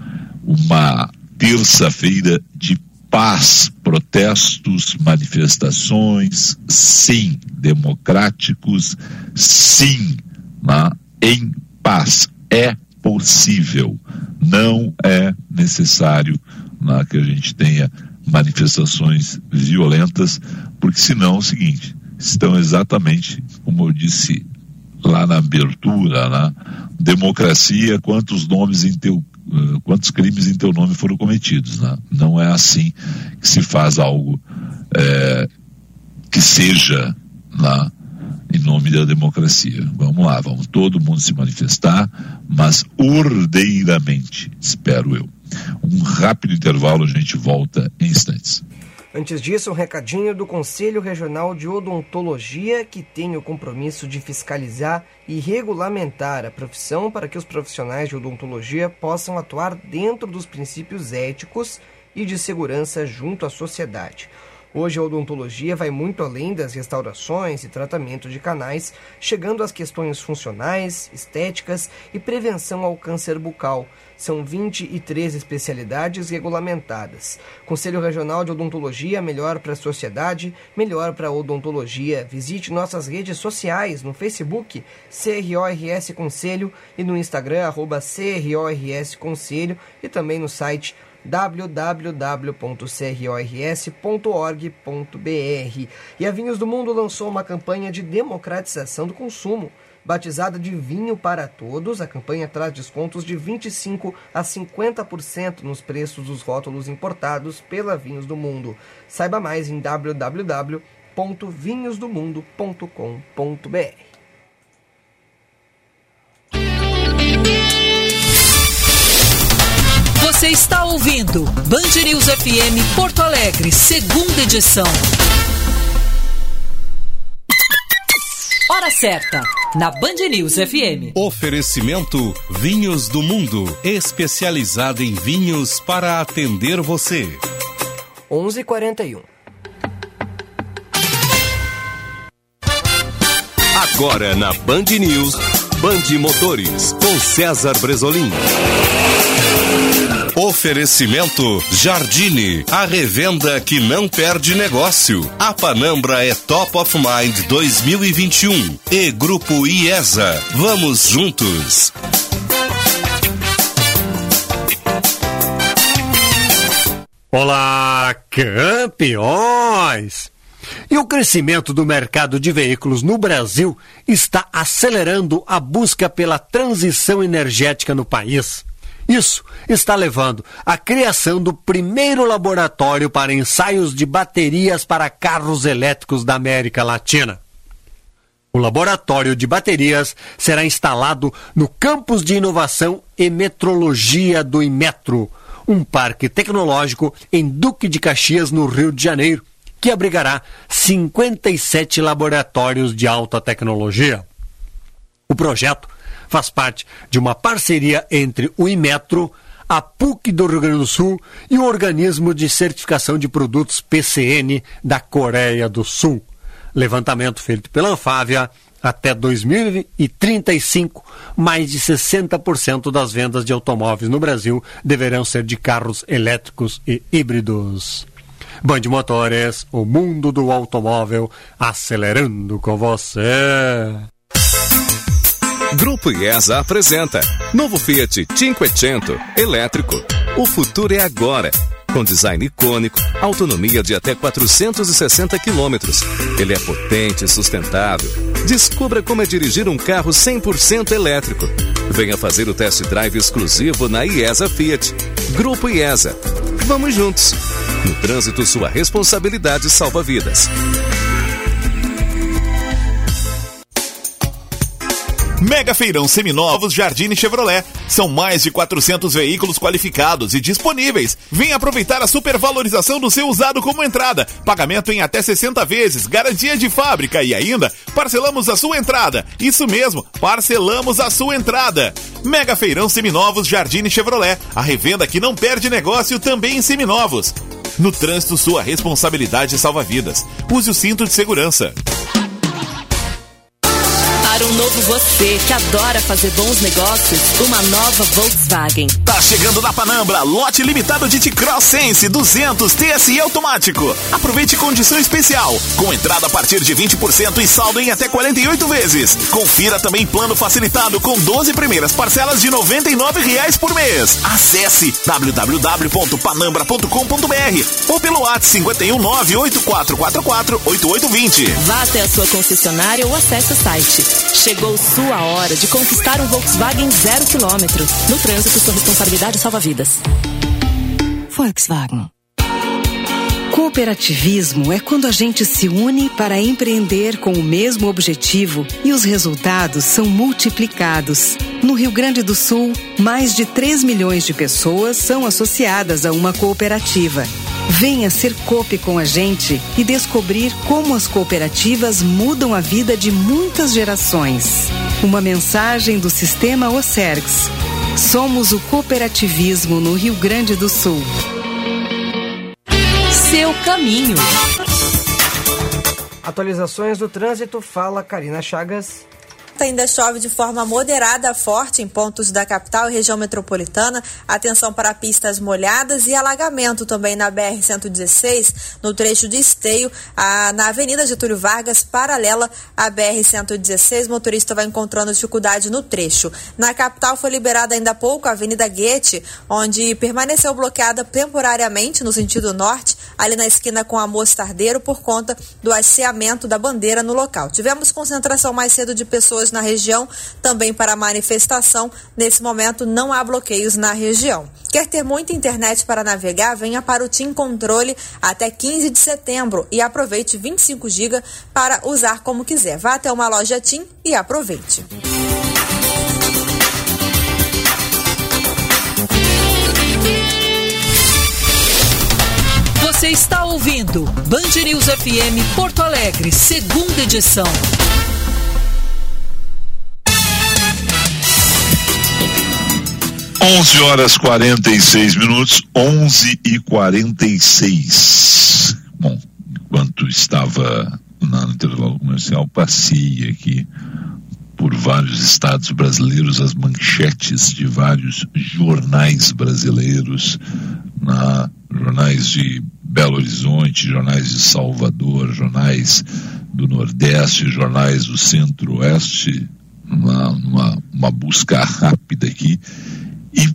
uma terça-feira de paz, protestos, manifestações, sim, democráticos, sim, né? em paz. É possível. Não é necessário né, que a gente tenha manifestações violentas, porque senão é o seguinte, estão exatamente, como eu disse lá na abertura, né? Democracia, quantos nomes em teu quantos crimes em teu nome foram cometidos, né? Não é assim que se faz algo é, que seja lá em nome da democracia. Vamos lá, vamos todo mundo se manifestar, mas ordeiramente, espero eu. Um rápido intervalo, a gente volta em instantes. Antes disso, um recadinho do Conselho Regional de Odontologia, que tem o compromisso de fiscalizar e regulamentar a profissão para que os profissionais de odontologia possam atuar dentro dos princípios éticos e de segurança junto à sociedade. Hoje a odontologia vai muito além das restaurações e tratamento de canais, chegando às questões funcionais, estéticas e prevenção ao câncer bucal. São 23 especialidades regulamentadas. Conselho Regional de Odontologia, melhor para a sociedade, melhor para a odontologia. Visite nossas redes sociais no Facebook, CRORS Conselho, e no Instagram, arroba CRORS Conselho, e também no site www.crors.org.br. E a Vinhos do Mundo lançou uma campanha de democratização do consumo. Batizada de Vinho para Todos, a campanha traz descontos de 25% a 50% nos preços dos rótulos importados pela Vinhos do Mundo. Saiba mais em www.vinhosdomundo.com.br. Você está ouvindo Band News FM Porto Alegre, segunda edição. Hora certa, na Band News FM. Oferecimento Vinhos do Mundo, especializado em vinhos para atender você. 11:41. Agora na Band News, Band Motores, com César Bresolim. Oferecimento Jardine, a revenda que não perde negócio. A Panambra é Top of Mind 2021 e Grupo IESA. Vamos juntos. Olá, campeões! E o crescimento do mercado de veículos no Brasil está acelerando a busca pela transição energética no país. Isso está levando à criação do primeiro laboratório para ensaios de baterias para carros elétricos da América Latina. O laboratório de baterias será instalado no Campus de Inovação e Metrologia do Imetro, um parque tecnológico em Duque de Caxias, no Rio de Janeiro, que abrigará 57 laboratórios de alta tecnologia. O projeto faz parte de uma parceria entre o Imetro, a PUC do Rio Grande do Sul e o Organismo de Certificação de Produtos PCN da Coreia do Sul. Levantamento feito pela Anfávia, até 2035, mais de 60% das vendas de automóveis no Brasil deverão ser de carros elétricos e híbridos. Band Motores, o mundo do automóvel acelerando com você. Grupo IESA apresenta novo Fiat Cinquecento elétrico. O futuro é agora. Com design icônico, autonomia de até 460 quilômetros. Ele é potente e sustentável. Descubra como é dirigir um carro 100% elétrico. Venha fazer o test drive exclusivo na IESA Fiat. Grupo IESA. Vamos juntos. No trânsito, sua responsabilidade salva vidas. Mega Feirão Seminovos Jardine Chevrolet. São mais de 400 veículos qualificados e disponíveis. Venha aproveitar a supervalorização do seu usado como entrada. Pagamento em até 60 vezes, garantia de fábrica e ainda parcelamos a sua entrada. Isso mesmo, parcelamos a sua entrada. Mega Feirão Seminovos Jardine Chevrolet. A revenda que não perde negócio também em seminovos. No trânsito, sua responsabilidade salva vidas. Use o cinto de segurança. Para um novo você que adora fazer bons negócios, uma nova Volkswagen. Tá chegando na Panambra, lote limitado de T-Cross Sense 200 TSI automático. Aproveite condição especial, com entrada a partir de 20% e saldo em até 48 vezes. Confira também plano facilitado com 12 primeiras parcelas de 99 reais por mês. Acesse www.panambra.com.br ou pelo WhatsApp 51984448820. Vá até a sua concessionária ou acesse o site Chegou sua hora de conquistar um Volkswagen zero quilômetro. No trânsito, sua responsabilidade salva vidas. Volkswagen. Cooperativismo é quando a gente se une para empreender com o mesmo objetivo e os resultados são multiplicados. No Rio Grande do Sul, mais de 3 milhões de pessoas são associadas a uma cooperativa. Venha ser COP com a gente e descobrir como as cooperativas mudam a vida de muitas gerações. Uma mensagem do Sistema Ocergs. Somos o cooperativismo no Rio Grande do Sul seu caminho. Atualizações do trânsito, fala Karina Chagas ainda chove de forma moderada forte em pontos da capital e região metropolitana. Atenção para pistas molhadas e alagamento também na BR-116, no trecho de Esteio, a, na Avenida Getúlio Vargas, paralela à BR-116. Motorista vai encontrando dificuldade no trecho. Na capital foi liberada ainda há pouco a Avenida Guete, onde permaneceu bloqueada temporariamente no sentido norte, ali na esquina com a Mostardeiro, por conta do asseamento da bandeira no local. Tivemos concentração mais cedo de pessoas na região, também para manifestação. Nesse momento, não há bloqueios na região. Quer ter muita internet para navegar? Venha para o TIM Controle até 15 de setembro e aproveite 25 GB para usar como quiser. Vá até uma loja TIM e aproveite. Você está ouvindo Band News FM Porto Alegre, segunda edição. 11 horas 46 minutos, 11 e 46. Bom, enquanto estava no intervalo comercial, passei aqui por vários estados brasileiros as manchetes de vários jornais brasileiros, na, jornais de Belo Horizonte, jornais de Salvador, jornais do Nordeste, jornais do Centro-Oeste, uma, uma, uma busca rápida aqui e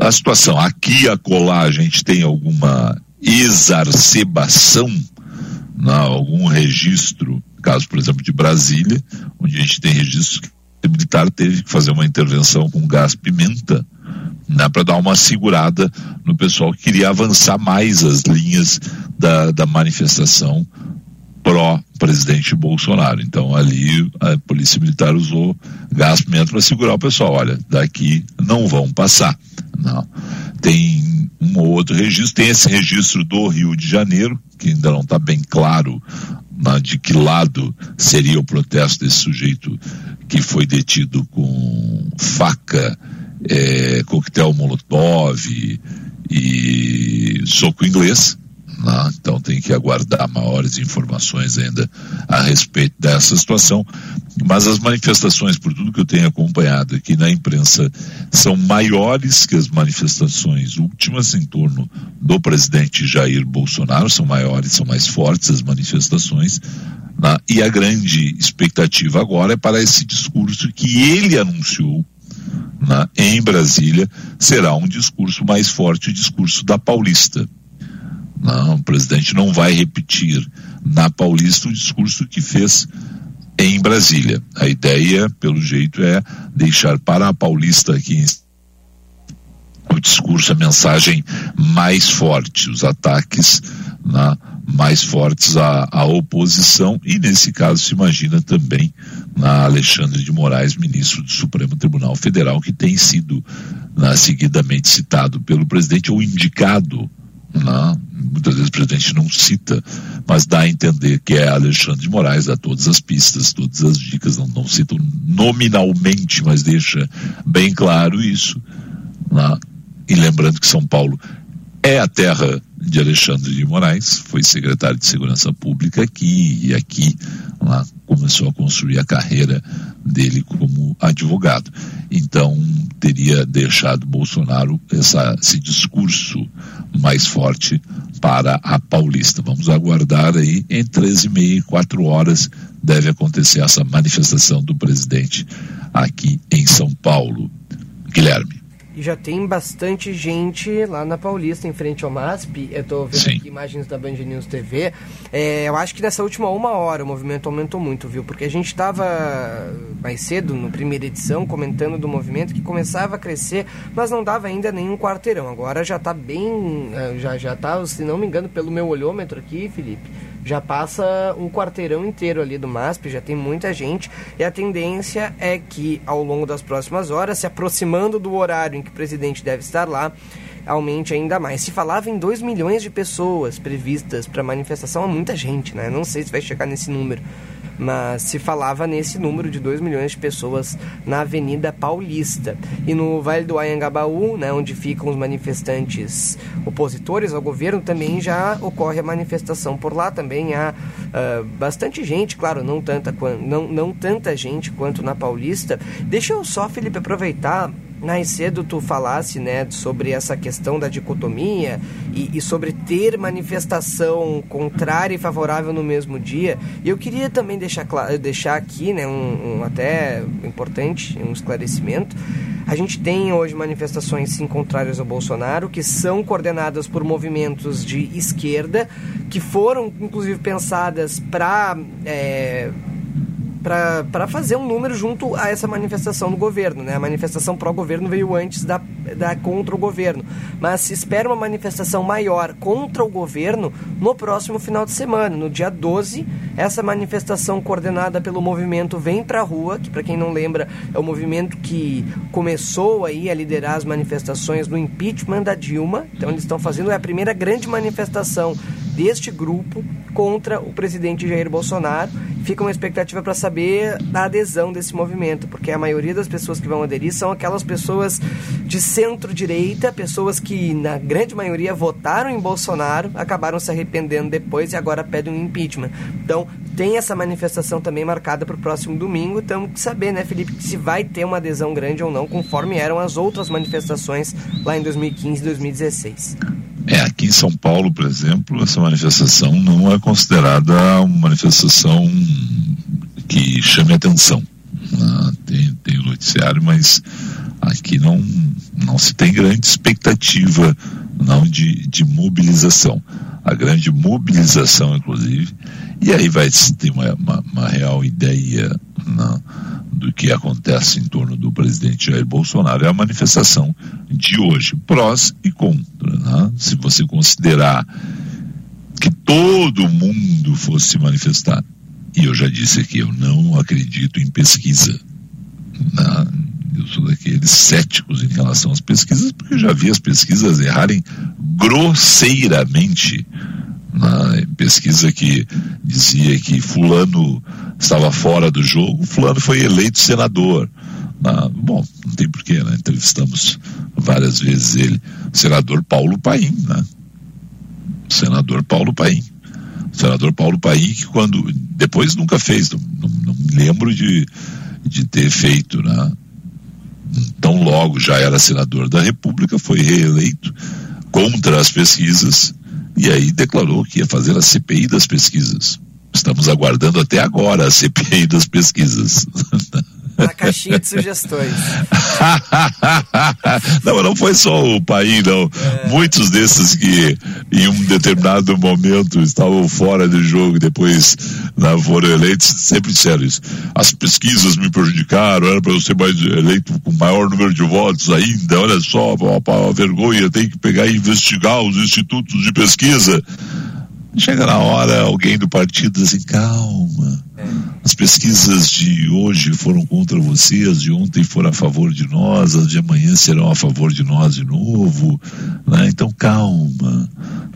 a situação, aqui e acolá a gente tem alguma exacerbação, né, algum registro, caso, por exemplo, de Brasília, onde a gente tem registros que o militar teve que fazer uma intervenção com gás pimenta, né, para dar uma segurada no pessoal que queria avançar mais as linhas da, da manifestação pró-presidente Bolsonaro. Então ali a polícia militar usou gás pimenta para segurar o pessoal. Olha, daqui não vão passar. Não. Tem um ou outro registro, tem esse registro do Rio de Janeiro, que ainda não está bem claro né, de que lado seria o protesto desse sujeito que foi detido com faca, é, coquetel molotov e soco inglês. Então tem que aguardar maiores informações ainda a respeito dessa situação. Mas as manifestações, por tudo que eu tenho acompanhado aqui na imprensa, são maiores que as manifestações últimas em torno do presidente Jair Bolsonaro, são maiores, são mais fortes as manifestações. Né? E a grande expectativa agora é para esse discurso que ele anunciou né, em Brasília, será um discurso mais forte, o discurso da Paulista. Não, o presidente não vai repetir na Paulista o discurso que fez em Brasília. A ideia, pelo jeito, é deixar para a Paulista aqui o discurso, a mensagem mais forte, os ataques na, mais fortes à, à oposição e nesse caso se imagina também na Alexandre de Moraes, ministro do Supremo Tribunal Federal, que tem sido na, seguidamente citado pelo presidente ou indicado não, muitas vezes o presidente não cita, mas dá a entender que é Alexandre de Moraes, dá todas as pistas, todas as dicas, não, não cita nominalmente, mas deixa bem claro isso. Não? E lembrando que São Paulo é a terra de Alexandre de Moraes, foi secretário de Segurança Pública aqui e aqui lá começou a construir a carreira dele como advogado. Então teria deixado Bolsonaro essa, esse discurso mais forte para a Paulista. Vamos aguardar aí em 13 e meia e 4 horas deve acontecer essa manifestação do presidente aqui em São Paulo. Guilherme. E já tem bastante gente lá na Paulista, em frente ao MASP. Eu estou vendo Sim. aqui imagens da Band News TV. É, eu acho que nessa última uma hora o movimento aumentou muito, viu? Porque a gente estava mais cedo, no primeira edição, comentando do movimento que começava a crescer, mas não dava ainda nenhum quarteirão. Agora já está bem. É, já, já tá, se não me engano, pelo meu olhômetro aqui, Felipe já passa um quarteirão inteiro ali do MASP, já tem muita gente, e a tendência é que ao longo das próximas horas, se aproximando do horário em que o presidente deve estar lá, aumente ainda mais. Se falava em 2 milhões de pessoas previstas para a manifestação, é muita gente, né? Não sei se vai chegar nesse número mas se falava nesse número de 2 milhões de pessoas na Avenida Paulista. E no Vale do Anhangabaú, né, onde ficam os manifestantes opositores ao governo, também já ocorre a manifestação por lá. Também há uh, bastante gente, claro, não tanta, não, não tanta gente quanto na Paulista. Deixa eu só, Felipe, aproveitar mais cedo tu falasse né, sobre essa questão da dicotomia e, e, sobre ter manifestação contrária e favorável no mesmo dia. E eu queria também deixar, deixar aqui né, um, um até importante, um esclarecimento. A gente tem hoje manifestações sim contrárias ao Bolsonaro, que são coordenadas por movimentos de esquerda, que foram inclusive pensadas para é, para fazer um número junto a essa manifestação do governo. Né? A manifestação pró-governo veio antes da, da contra o governo. Mas se espera uma manifestação maior contra o governo no próximo final de semana. No dia 12, essa manifestação coordenada pelo movimento Vem Pra Rua, que para quem não lembra é o movimento que começou aí a liderar as manifestações do impeachment da Dilma. Então eles estão fazendo é a primeira grande manifestação deste grupo contra o presidente Jair Bolsonaro. Fica uma expectativa para saber da adesão desse movimento, porque a maioria das pessoas que vão aderir são aquelas pessoas de centro-direita, pessoas que, na grande maioria, votaram em Bolsonaro, acabaram se arrependendo depois e agora pedem um impeachment. Então, tem essa manifestação também marcada para o próximo domingo. Temos que saber, né, Felipe, se vai ter uma adesão grande ou não, conforme eram as outras manifestações lá em 2015 e 2016. É, aqui em São Paulo, por exemplo, essa manifestação não é considerada uma manifestação que chame atenção. Ah, tem, tem o noticiário, mas aqui não, não se tem grande expectativa não de, de mobilização. A grande mobilização, inclusive, e aí vai ter uma, uma, uma real ideia não, do que acontece em torno do presidente Jair Bolsonaro é a manifestação de hoje, prós e contra. Né? Se você considerar que todo mundo fosse manifestar, e eu já disse aqui, eu não acredito em pesquisa. Né? Eu sou daqueles céticos em relação às pesquisas, porque eu já vi as pesquisas errarem grosseiramente na pesquisa que dizia que fulano estava fora do jogo, fulano foi eleito senador. Na, bom, não tem porquê, né? Entrevistamos várias vezes ele, o senador Paulo Paim, né? O senador Paulo Paim. O senador Paulo Paim, que quando. Depois nunca fez, não, não, não me lembro de, de ter feito, né? Tão logo já era senador da República, foi reeleito contra as pesquisas e aí declarou que ia fazer a CPI das pesquisas. Estamos aguardando até agora a CPI das pesquisas. Na caixinha de sugestões. não, não foi só o país, não. É. Muitos desses que em um determinado momento estavam fora do jogo, depois né, foram eleitos, sempre disseram isso. As pesquisas me prejudicaram, era para eu ser mais eleito com maior número de votos ainda. Olha só, a, a vergonha, tem que pegar e investigar os institutos de pesquisa. Chega na hora, alguém do partido diz assim, calma. É. As pesquisas de hoje foram contra você, as de ontem foram a favor de nós, as de amanhã serão a favor de nós de novo. Né? Então calma,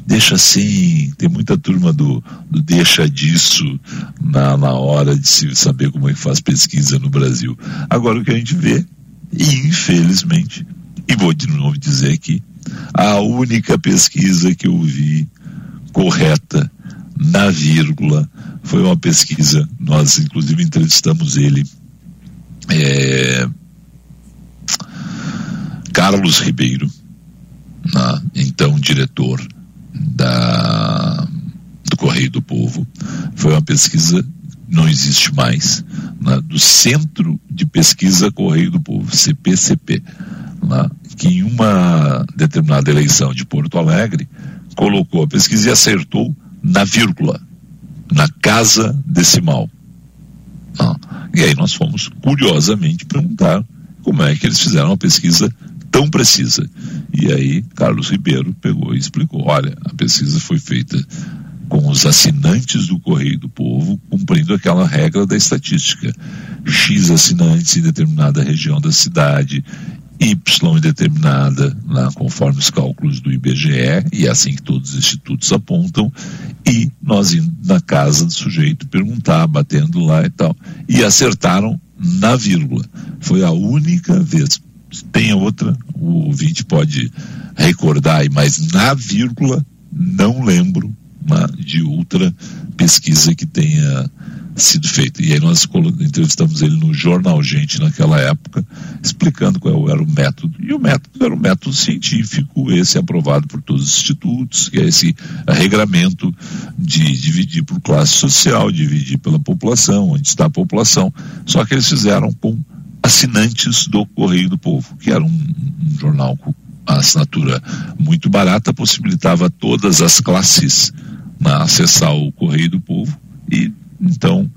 deixa assim. Tem muita turma do, do deixa disso na, na hora de se saber como é que faz pesquisa no Brasil. Agora o que a gente vê, infelizmente, e vou de novo dizer aqui, a única pesquisa que eu vi correta na vírgula. Foi uma pesquisa, nós inclusive entrevistamos ele. É, Carlos Ribeiro, na, então diretor da, do Correio do Povo. Foi uma pesquisa, não existe mais, na, do Centro de Pesquisa Correio do Povo, CPCP, na, que em uma determinada eleição de Porto Alegre colocou a pesquisa e acertou na vírgula, na casa decimal. Ah, e aí nós fomos curiosamente perguntar como é que eles fizeram uma pesquisa tão precisa. E aí Carlos Ribeiro pegou e explicou: olha, a pesquisa foi feita com os assinantes do Correio do Povo, cumprindo aquela regra da estatística. X assinantes em determinada região da cidade, Y determinada, né, conforme os cálculos do IBGE, e é assim que todos os institutos apontam, e nós indo na casa do sujeito perguntar, batendo lá e tal. E acertaram na vírgula. Foi a única vez. Tem outra, o ouvinte pode recordar, mas na vírgula não lembro né, de outra pesquisa que tenha sido feita. E aí nós entrevistamos ele no Jornal Gente naquela época, explicando qual era o método. E o método era um método científico, esse aprovado por todos os institutos, que é esse regramento de dividir por classe social, dividir pela população, onde está a população. Só que eles fizeram com assinantes do Correio do Povo, que era um, um jornal com assinatura muito barata, possibilitava todas as classes né, acessar o Correio do Povo e então,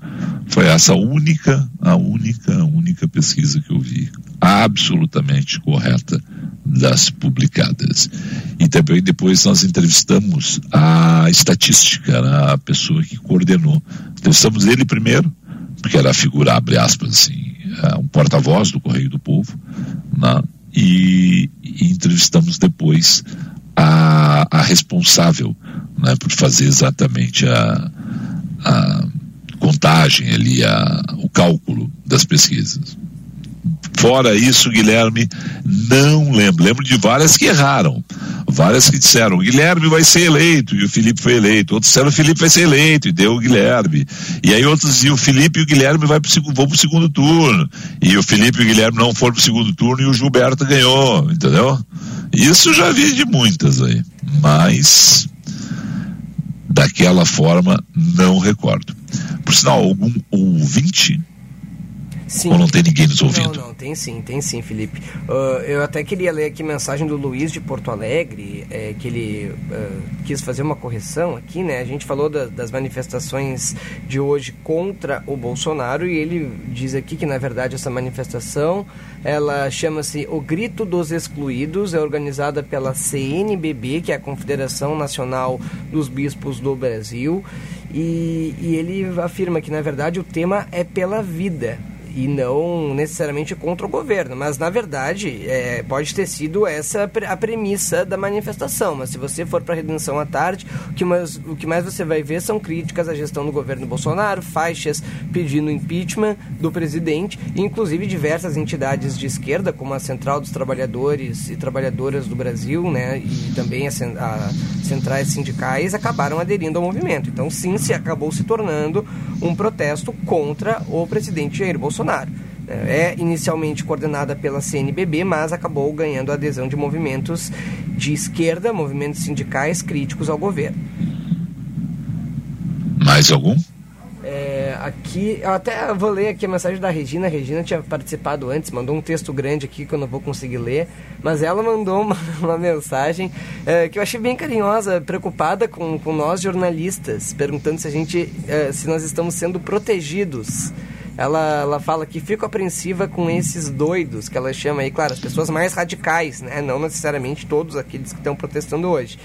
foi essa única, a única, a única pesquisa que eu vi absolutamente correta das publicadas. E também depois nós entrevistamos a estatística, né, a pessoa que coordenou. Entrevistamos ele primeiro, porque era a figura, abre aspas, assim, é, um porta-voz do Correio do Povo, né, e, e entrevistamos depois a, a responsável né, por fazer exatamente a, a contagem ali, a, o cálculo das pesquisas. Fora isso, Guilherme, não lembro. Lembro de várias que erraram. Várias que disseram, Guilherme vai ser eleito, e o Felipe foi eleito. Outros disseram, o Felipe vai ser eleito, e deu o Guilherme. E aí outros diziam, o Felipe e o Guilherme vai pro, vão pro segundo turno. E o Felipe e o Guilherme não foram pro segundo turno e o Gilberto ganhou, entendeu? Isso já vi de muitas aí. Mas, daquela forma, não recordo. Por sinal, algum ouvinte? Sim. Ou não tem ninguém nos ouvindo? Não, não, tem sim, tem sim, Felipe. Uh, eu até queria ler aqui mensagem do Luiz de Porto Alegre, é, que ele uh, quis fazer uma correção aqui, né? A gente falou da, das manifestações de hoje contra o Bolsonaro e ele diz aqui que, na verdade, essa manifestação, ela chama-se O Grito dos Excluídos, é organizada pela CNBB, que é a Confederação Nacional dos Bispos do Brasil, e, e ele afirma que, na verdade, o tema é pela vida e não necessariamente contra o governo. Mas, na verdade, é, pode ter sido essa a premissa da manifestação. Mas se você for para a redenção à tarde, o que, mais, o que mais você vai ver são críticas à gestão do governo Bolsonaro, faixas pedindo impeachment do presidente, inclusive diversas entidades de esquerda, como a Central dos Trabalhadores e Trabalhadoras do Brasil, né, e também a, a centrais sindicais, acabaram aderindo ao movimento. Então, sim, se acabou se tornando um protesto contra o presidente Jair Bolsonaro. Bolsonaro. É inicialmente coordenada pela CNBB, mas acabou ganhando adesão de movimentos de esquerda, movimentos sindicais críticos ao governo. Mais algum? É, aqui, eu até vou ler aqui a mensagem da Regina. A Regina tinha participado antes, mandou um texto grande aqui que eu não vou conseguir ler, mas ela mandou uma, uma mensagem é, que eu achei bem carinhosa, preocupada com, com nós jornalistas, perguntando se a gente, é, se nós estamos sendo protegidos ela, ela fala que fico apreensiva com esses doidos, que ela chama aí, claro, as pessoas mais radicais, né? não necessariamente todos aqueles que estão protestando hoje.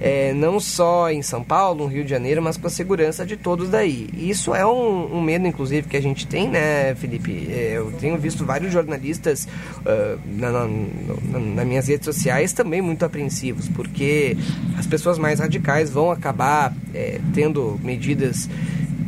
É, não só em São Paulo, no Rio de Janeiro, mas com a segurança de todos daí. Isso é um, um medo, inclusive, que a gente tem, né, Felipe? É, eu tenho visto vários jornalistas uh, na, na, na, nas minhas redes sociais também muito apreensivos, porque as pessoas mais radicais vão acabar é, tendo medidas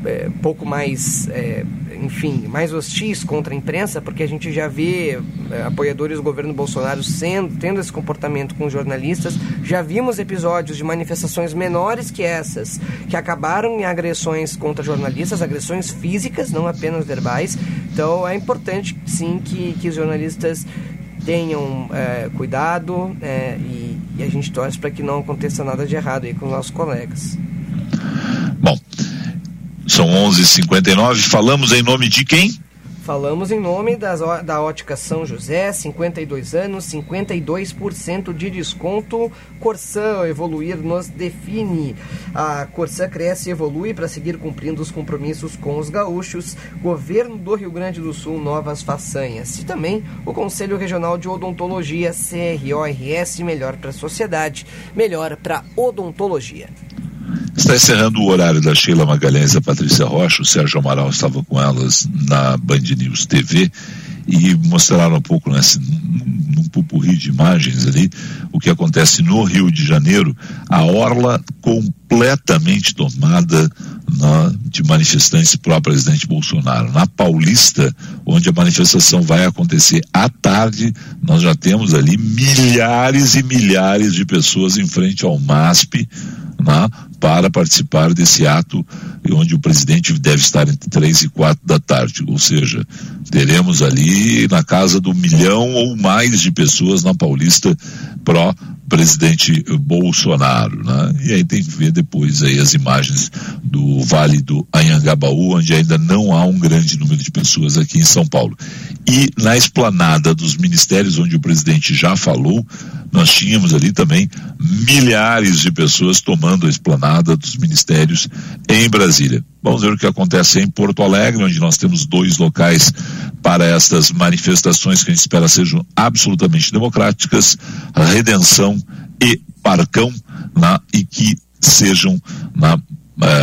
é, pouco mais, é, enfim, mais hostis contra a imprensa, porque a gente já vê é, apoiadores do governo Bolsonaro sendo, tendo esse comportamento com jornalistas. Já vimos episódios de manifestações menores que essas, que acabaram em agressões contra jornalistas, agressões físicas, não apenas verbais. Então é importante, sim, que, que os jornalistas tenham é, cuidado é, e, e a gente torce para que não aconteça nada de errado aí com os nossos colegas. São 11:59. Falamos em nome de quem? Falamos em nome das, da Ótica São José, 52 anos, 52% de desconto. Corsã, evoluir nos define. A Corsã cresce e evolui para seguir cumprindo os compromissos com os gaúchos. Governo do Rio Grande do Sul, novas façanhas. E também o Conselho Regional de Odontologia, CRORS, melhor para a sociedade, melhor para odontologia. Está encerrando o horário da Sheila Magalhães e a Patrícia Rocha. O Sérgio Amaral estava com elas na Band News TV e mostraram um pouco nesse num pupurri de imagens ali o que acontece no Rio de Janeiro, a orla completamente tomada na, de manifestantes pró-presidente Bolsonaro. Na Paulista, onde a manifestação vai acontecer à tarde, nós já temos ali milhares e milhares de pessoas em frente ao MASP, né, para participar desse ato onde o presidente deve estar entre três e quatro da tarde, ou seja, teremos ali na casa do milhão ou mais de pessoas na Paulista pró presidente Bolsonaro, né? E aí tem que ver depois aí as imagens do Vale do Anhangabaú, onde ainda não há um grande número de pessoas aqui em São Paulo. E na esplanada dos ministérios, onde o presidente já falou, nós tínhamos ali também milhares de pessoas tomando a esplanada dos ministérios em Brasília. Vamos ver o que acontece em Porto Alegre, onde nós temos dois locais para estas manifestações que a gente espera sejam absolutamente democráticas, Redenção e Parcão, na, e que sejam na uh,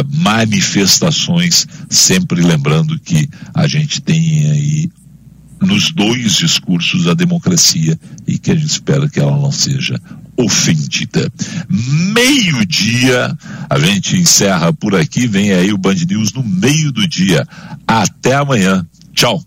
manifestações, sempre lembrando que a gente tem aí nos dois discursos a democracia e que a gente espera que ela não seja ofendida. Meio-dia, a gente encerra por aqui, vem aí o Band News no meio do dia. Até amanhã. Tchau.